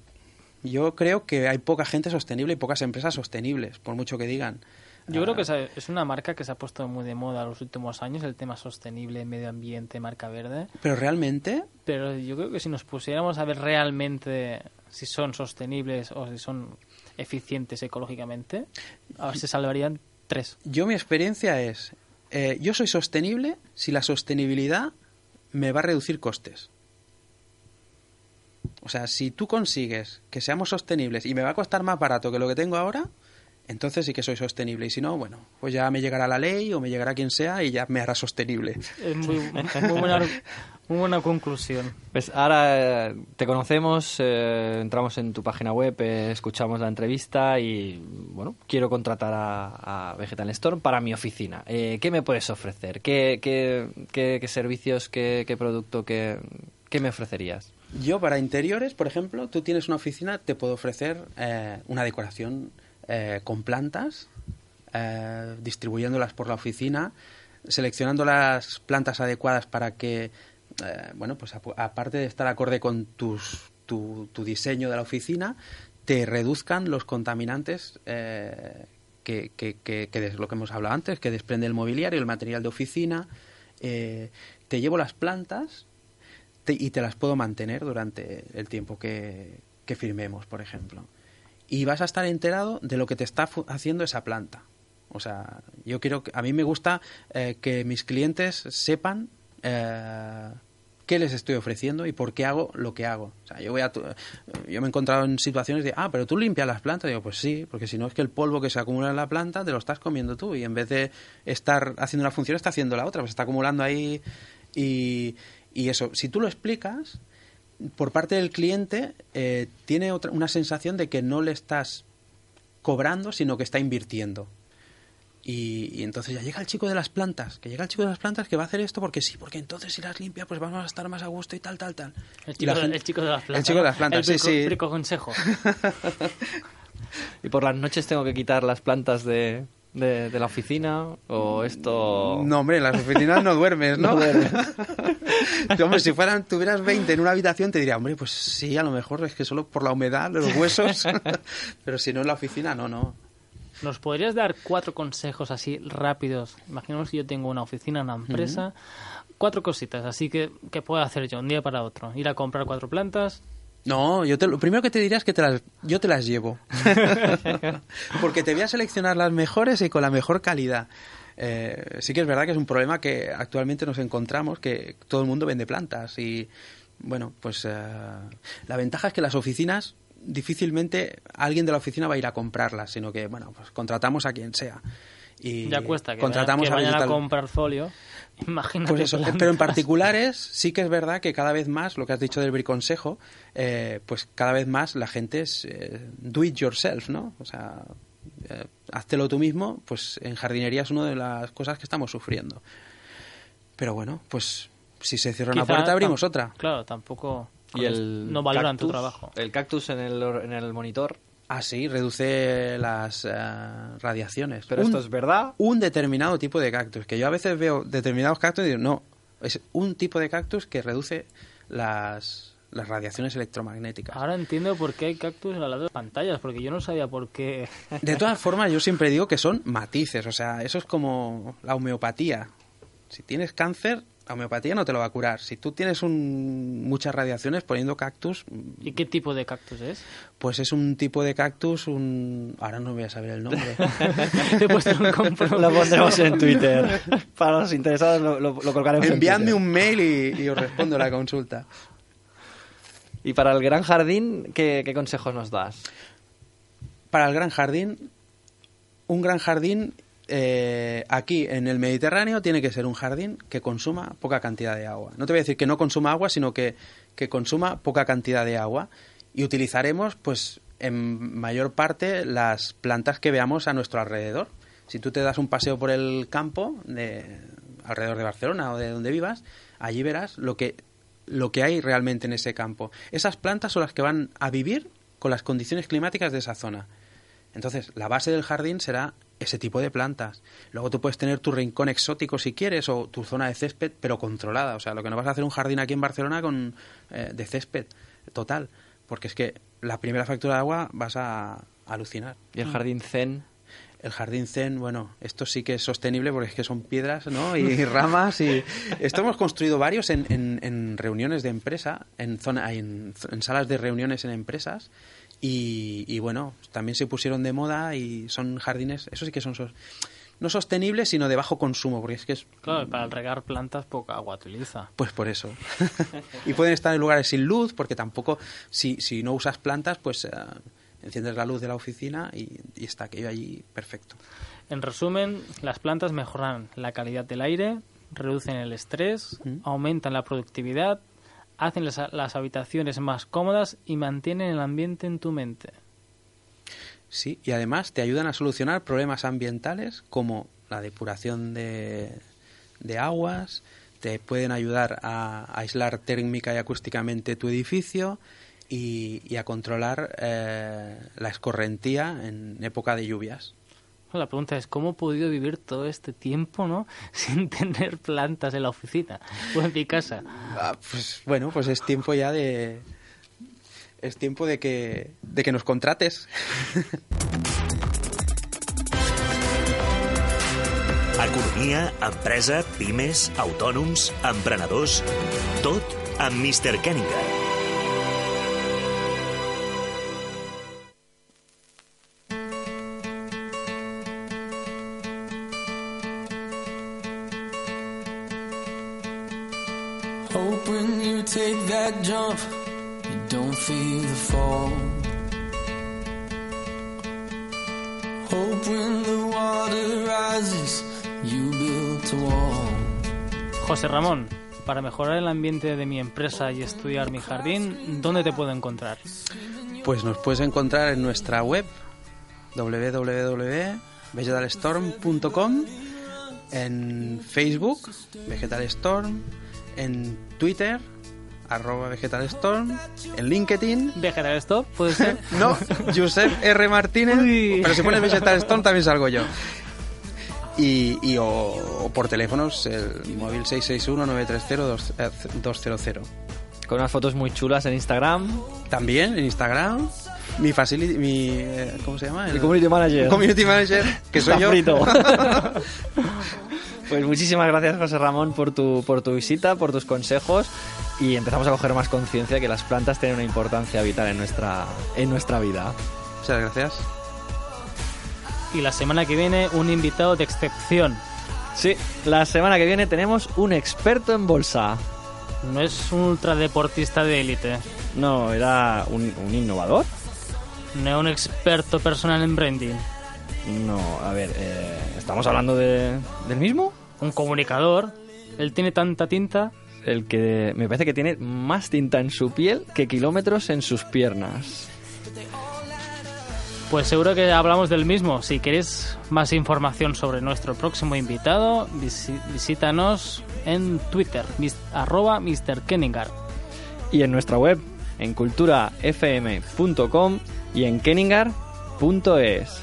S5: yo creo que hay poca gente sostenible y pocas empresas sostenibles, por mucho que digan.
S4: Yo creo que
S5: Ah,
S4: esa- es una marca que se ha puesto muy de moda en los últimos años, el tema sostenible, medio ambiente, marca verde.
S5: Pero realmente,
S4: Pero yo creo que si nos pusiéramos a ver realmente si son sostenibles o si son eficientes ecológicamente, a ver, se salvarían tres.
S5: yo mi experiencia es, eh, yo soy sostenible si la sostenibilidad me va a reducir costes. O sea, si tú consigues que seamos sostenibles y me va a costar más barato que lo que tengo ahora, entonces sí que soy sostenible. Y si no, bueno, pues ya me llegará la ley o me llegará quien sea y ya me hará sostenible.
S4: Es muy, *laughs* muy buena, buena conclusión.
S2: Pues ahora eh, te conocemos, eh, entramos en tu página web, eh, escuchamos la entrevista y, bueno, quiero contratar a, a Vegetal Storm para mi oficina. Eh, ¿Qué me puedes ofrecer? ¿Qué, qué, qué- qué servicios, qué, qué producto, qué, qué me ofrecerías?
S5: Yo para interiores, por ejemplo, tú tienes una oficina, te puedo ofrecer eh, una decoración eh, con plantas, eh, distribuyéndolas por la oficina, seleccionando las plantas adecuadas para que, eh, bueno, pues aparte de estar acorde con tus, tu, diseño de la oficina, te reduzcan los contaminantes eh, que, que, que, es lo que hemos hablado antes, que desprende el mobiliario, el material de oficina. te llevo las plantas y te las puedo mantener durante el tiempo que, que firmemos, por ejemplo. Y vas a estar enterado de lo que te está haciendo esa planta. O sea, yo quiero que, a mí me gusta eh, que mis clientes sepan eh, qué les estoy ofreciendo y por qué hago lo que hago. O sea, yo voy a yo me he encontrado en situaciones de, ah, pero tú limpias las plantas. digo, pues sí, porque si no es que el polvo que se acumula en la planta te lo estás comiendo tú y en vez de estar haciendo una función está haciendo la otra, pues está acumulando ahí y, y eso. Si tú lo explicas, por parte del cliente eh, tiene otra, una sensación de que no le estás cobrando, sino que está invirtiendo. Y, entonces ya llega el chico de las plantas, que llega el chico de las plantas que va a hacer esto porque sí, porque entonces si las limpia pues vamos a estar más a gusto y tal, tal, tal.
S4: El chico, de, el chico de las plantas.
S5: El chico de las plantas,
S4: sí,
S5: sí.
S4: Rico consejo. *laughs*
S2: y por las noches tengo que quitar las plantas de, de, la oficina o esto...
S5: No, hombre, en las oficinas no duermes, ¿no? *laughs* *laughs* hombre, si fueran, tuvieras 20 en una habitación, te diría, hombre, pues sí, a lo mejor es que solo por la humedad de los huesos, pero si no en la oficina, no, no.
S4: ¿Nos podrías dar cuatro consejos así rápidos? Imaginemos que yo tengo una oficina, una empresa, cuatro cositas, así que, ¿qué puedo hacer yo un día para otro? Ir a comprar cuatro plantas,
S5: no, yo te, lo primero que te diría es que te las, yo te las llevo. *laughs* Porque te voy a seleccionar las mejores y con la mejor calidad. Eh, sí que es verdad que es un problema que actualmente nos encontramos, que todo el mundo vende plantas y, bueno, pues eh, la ventaja es que las oficinas difícilmente alguien de la oficina va a ir a comprarlas, sino que, bueno, pues contratamos a quien sea. Y
S4: ya cuesta que,
S5: contratamos
S4: vayan, a, comprar folio. *laughs* Imagínate.
S5: Pues eso, pero en particulares sí que es verdad que cada vez más, lo que has dicho del briconsejo, eh, pues cada vez más la gente es eh, do it yourself, ¿no? O sea, eh, háztelo tú mismo, pues en jardinería es una de las cosas que estamos sufriendo. Pero bueno, pues si se cierra una puerta abrimos otra.
S4: Claro, tampoco...
S2: Y el
S4: no valoran tu trabajo.
S2: El cactus en el, en el monitor
S5: Ah, sí, reduce las eh, radiaciones.
S2: Pero esto es verdad.
S5: Un determinado tipo de cactus, que yo a veces veo determinados cactus y digo, no, es un tipo de cactus que reduce las, las radiaciones electromagnéticas.
S4: Ahora entiendo por qué hay cactus al lado de pantallas, porque yo no sabía por qué.
S5: De todas formas, yo siempre digo que son matices, o sea, eso es como la homeopatía. Si tienes cáncer, la homeopatía no te lo va a curar. Si tú tienes un, muchas radiaciones poniendo cactus...
S4: ¿Y qué tipo de cactus es?
S5: Pues es un tipo de cactus, un... Ahora no voy a saber el nombre. *laughs*
S2: lo pondremos en Twitter. Para los interesados lo, lo, colgaremos
S5: Enviadme un mail y, y, os respondo la consulta.
S2: ¿Y para el gran jardín qué, qué consejos nos das?
S5: Para el gran jardín, un gran jardín eh, aquí en el Mediterráneo tiene que ser un jardín que consuma poca cantidad de agua. No te voy a decir que no consuma agua, sino que, que consuma poca cantidad de agua. Y utilizaremos, pues, en mayor parte las plantas que veamos a nuestro alrededor. Si tú te das un paseo por el campo de alrededor de Barcelona o de donde vivas, allí verás lo que lo que hay realmente en ese campo. Esas plantas son las que van a vivir con las condiciones climáticas de esa zona. Entonces, la base del jardín será ese tipo de plantas. Luego tú puedes tener tu rincón exótico si quieres o tu zona de césped, pero controlada. O sea, lo que no vas a hacer un jardín aquí en Barcelona con eh, de césped total, porque es que la primera factura de agua vas a, alucinar.
S2: ¿Y el jardín zen?
S5: El jardín zen, bueno, esto sí que es sostenible porque es que son piedras, ¿no? Y *laughs* ramas y esto hemos construido varios en, en, reuniones de empresa, en zona, en, en salas de reuniones en empresas y, bueno, también se pusieron de moda y son jardines, eso sí que son no sostenibles, sino de bajo consumo, porque es que es...
S4: Claro, para regar plantas poca agua utiliza.
S5: Pues por eso. *laughs* y pueden estar en lugares sin luz, porque tampoco, si, si no usas plantas, pues eh, enciendes la luz de la oficina y, está aquello allí perfecto.
S4: En resumen, las plantas mejoran la calidad del aire, reducen el estrés, aumentan la productividad, hacen las, habitaciones más cómodas y mantienen el ambiente en tu mente.
S5: Sí, y además te ayudan a solucionar problemas ambientales como la depuración de, de aguas, te pueden ayudar a, aislar térmica y acústicamente tu edificio y, a controlar eh, la escorrentía en época de lluvias.
S4: La pregunta es, ¿cómo he podido vivir todo este tiempo, ¿no? *laughs* Sin tener plantas en la oficina o en mi casa.
S5: Ah, pues bueno, pues es tiempo ya de... Es tiempo de que, de que nos contrates. *laughs*
S3: Economia, empresa, pimes, autònoms, emprenedors... Tot amb Mr. Kenninger.
S6: Take that jump, you don't feel the fall. Hope when the water rises, you build a wall.
S4: José Ramón, para mejorar el ambiente de mi empresa y estudiar mi jardín, ¿dónde te puedo encontrar?
S5: Pues nos puedes encontrar en nuestra web www.vegetalstorm.com, en Facebook, Vegetalstorm, en Twitter, arroba Vegetalstorm, en LinkedIn,
S4: Vegetal Stop, puede ser. *laughs*
S5: no, Josep R. Martínez,
S4: Uy.
S5: pero si pones Vegetalstorm también salgo yo. Y, y o, o por teléfonos, el móvil 661-930-200.
S2: Con unas fotos muy chulas en Instagram.
S5: También en Instagram, mi facility, mi, eh, ¿cómo se llama?
S2: El community manager. *laughs*
S5: Community manager, que soy yo. *laughs*
S2: Pues muchísimas gracias, José Ramón, por tu, por tu visita, por tus consejos y empezamos a coger más conciencia que las plantas tienen una importancia vital en nuestra, en nuestra vida.
S5: Muchas gracias.
S4: Y la semana que viene, un invitado de excepción.
S2: Sí, la semana que viene tenemos un experto en bolsa.
S4: No es un ultradeportista de élite.
S2: No, era un, un innovador.
S4: No un experto personal en branding.
S2: No, a ver, eh, ¿estamos hablando de, del mismo?
S4: Un comunicador. Él tiene tanta tinta.
S2: El que me parece que tiene más tinta en su piel que kilómetros en sus piernas.
S4: Pues seguro que hablamos del mismo. Si queréis más información sobre nuestro próximo invitado, visítanos en Twitter, mis- arroba Mr. Kenningar.
S2: Y en nuestra web, en culturafm.com y en kenningar.es.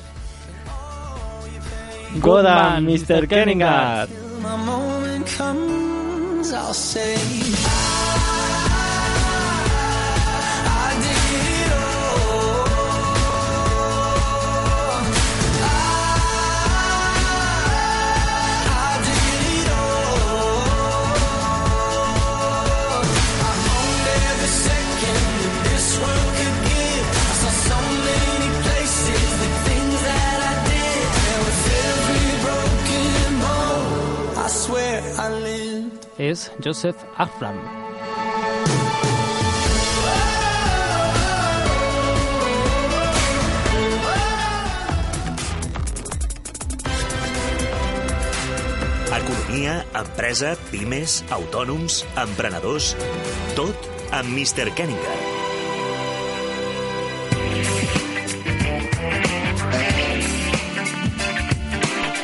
S2: Godan, Mr. Kenningar.
S4: Es Joseph Afram.
S3: Economia, empresa, pimes, autònoms, emprenedors... Tot amb Mr. Kenninger.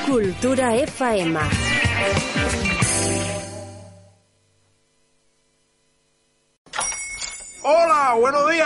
S1: Cultura FM.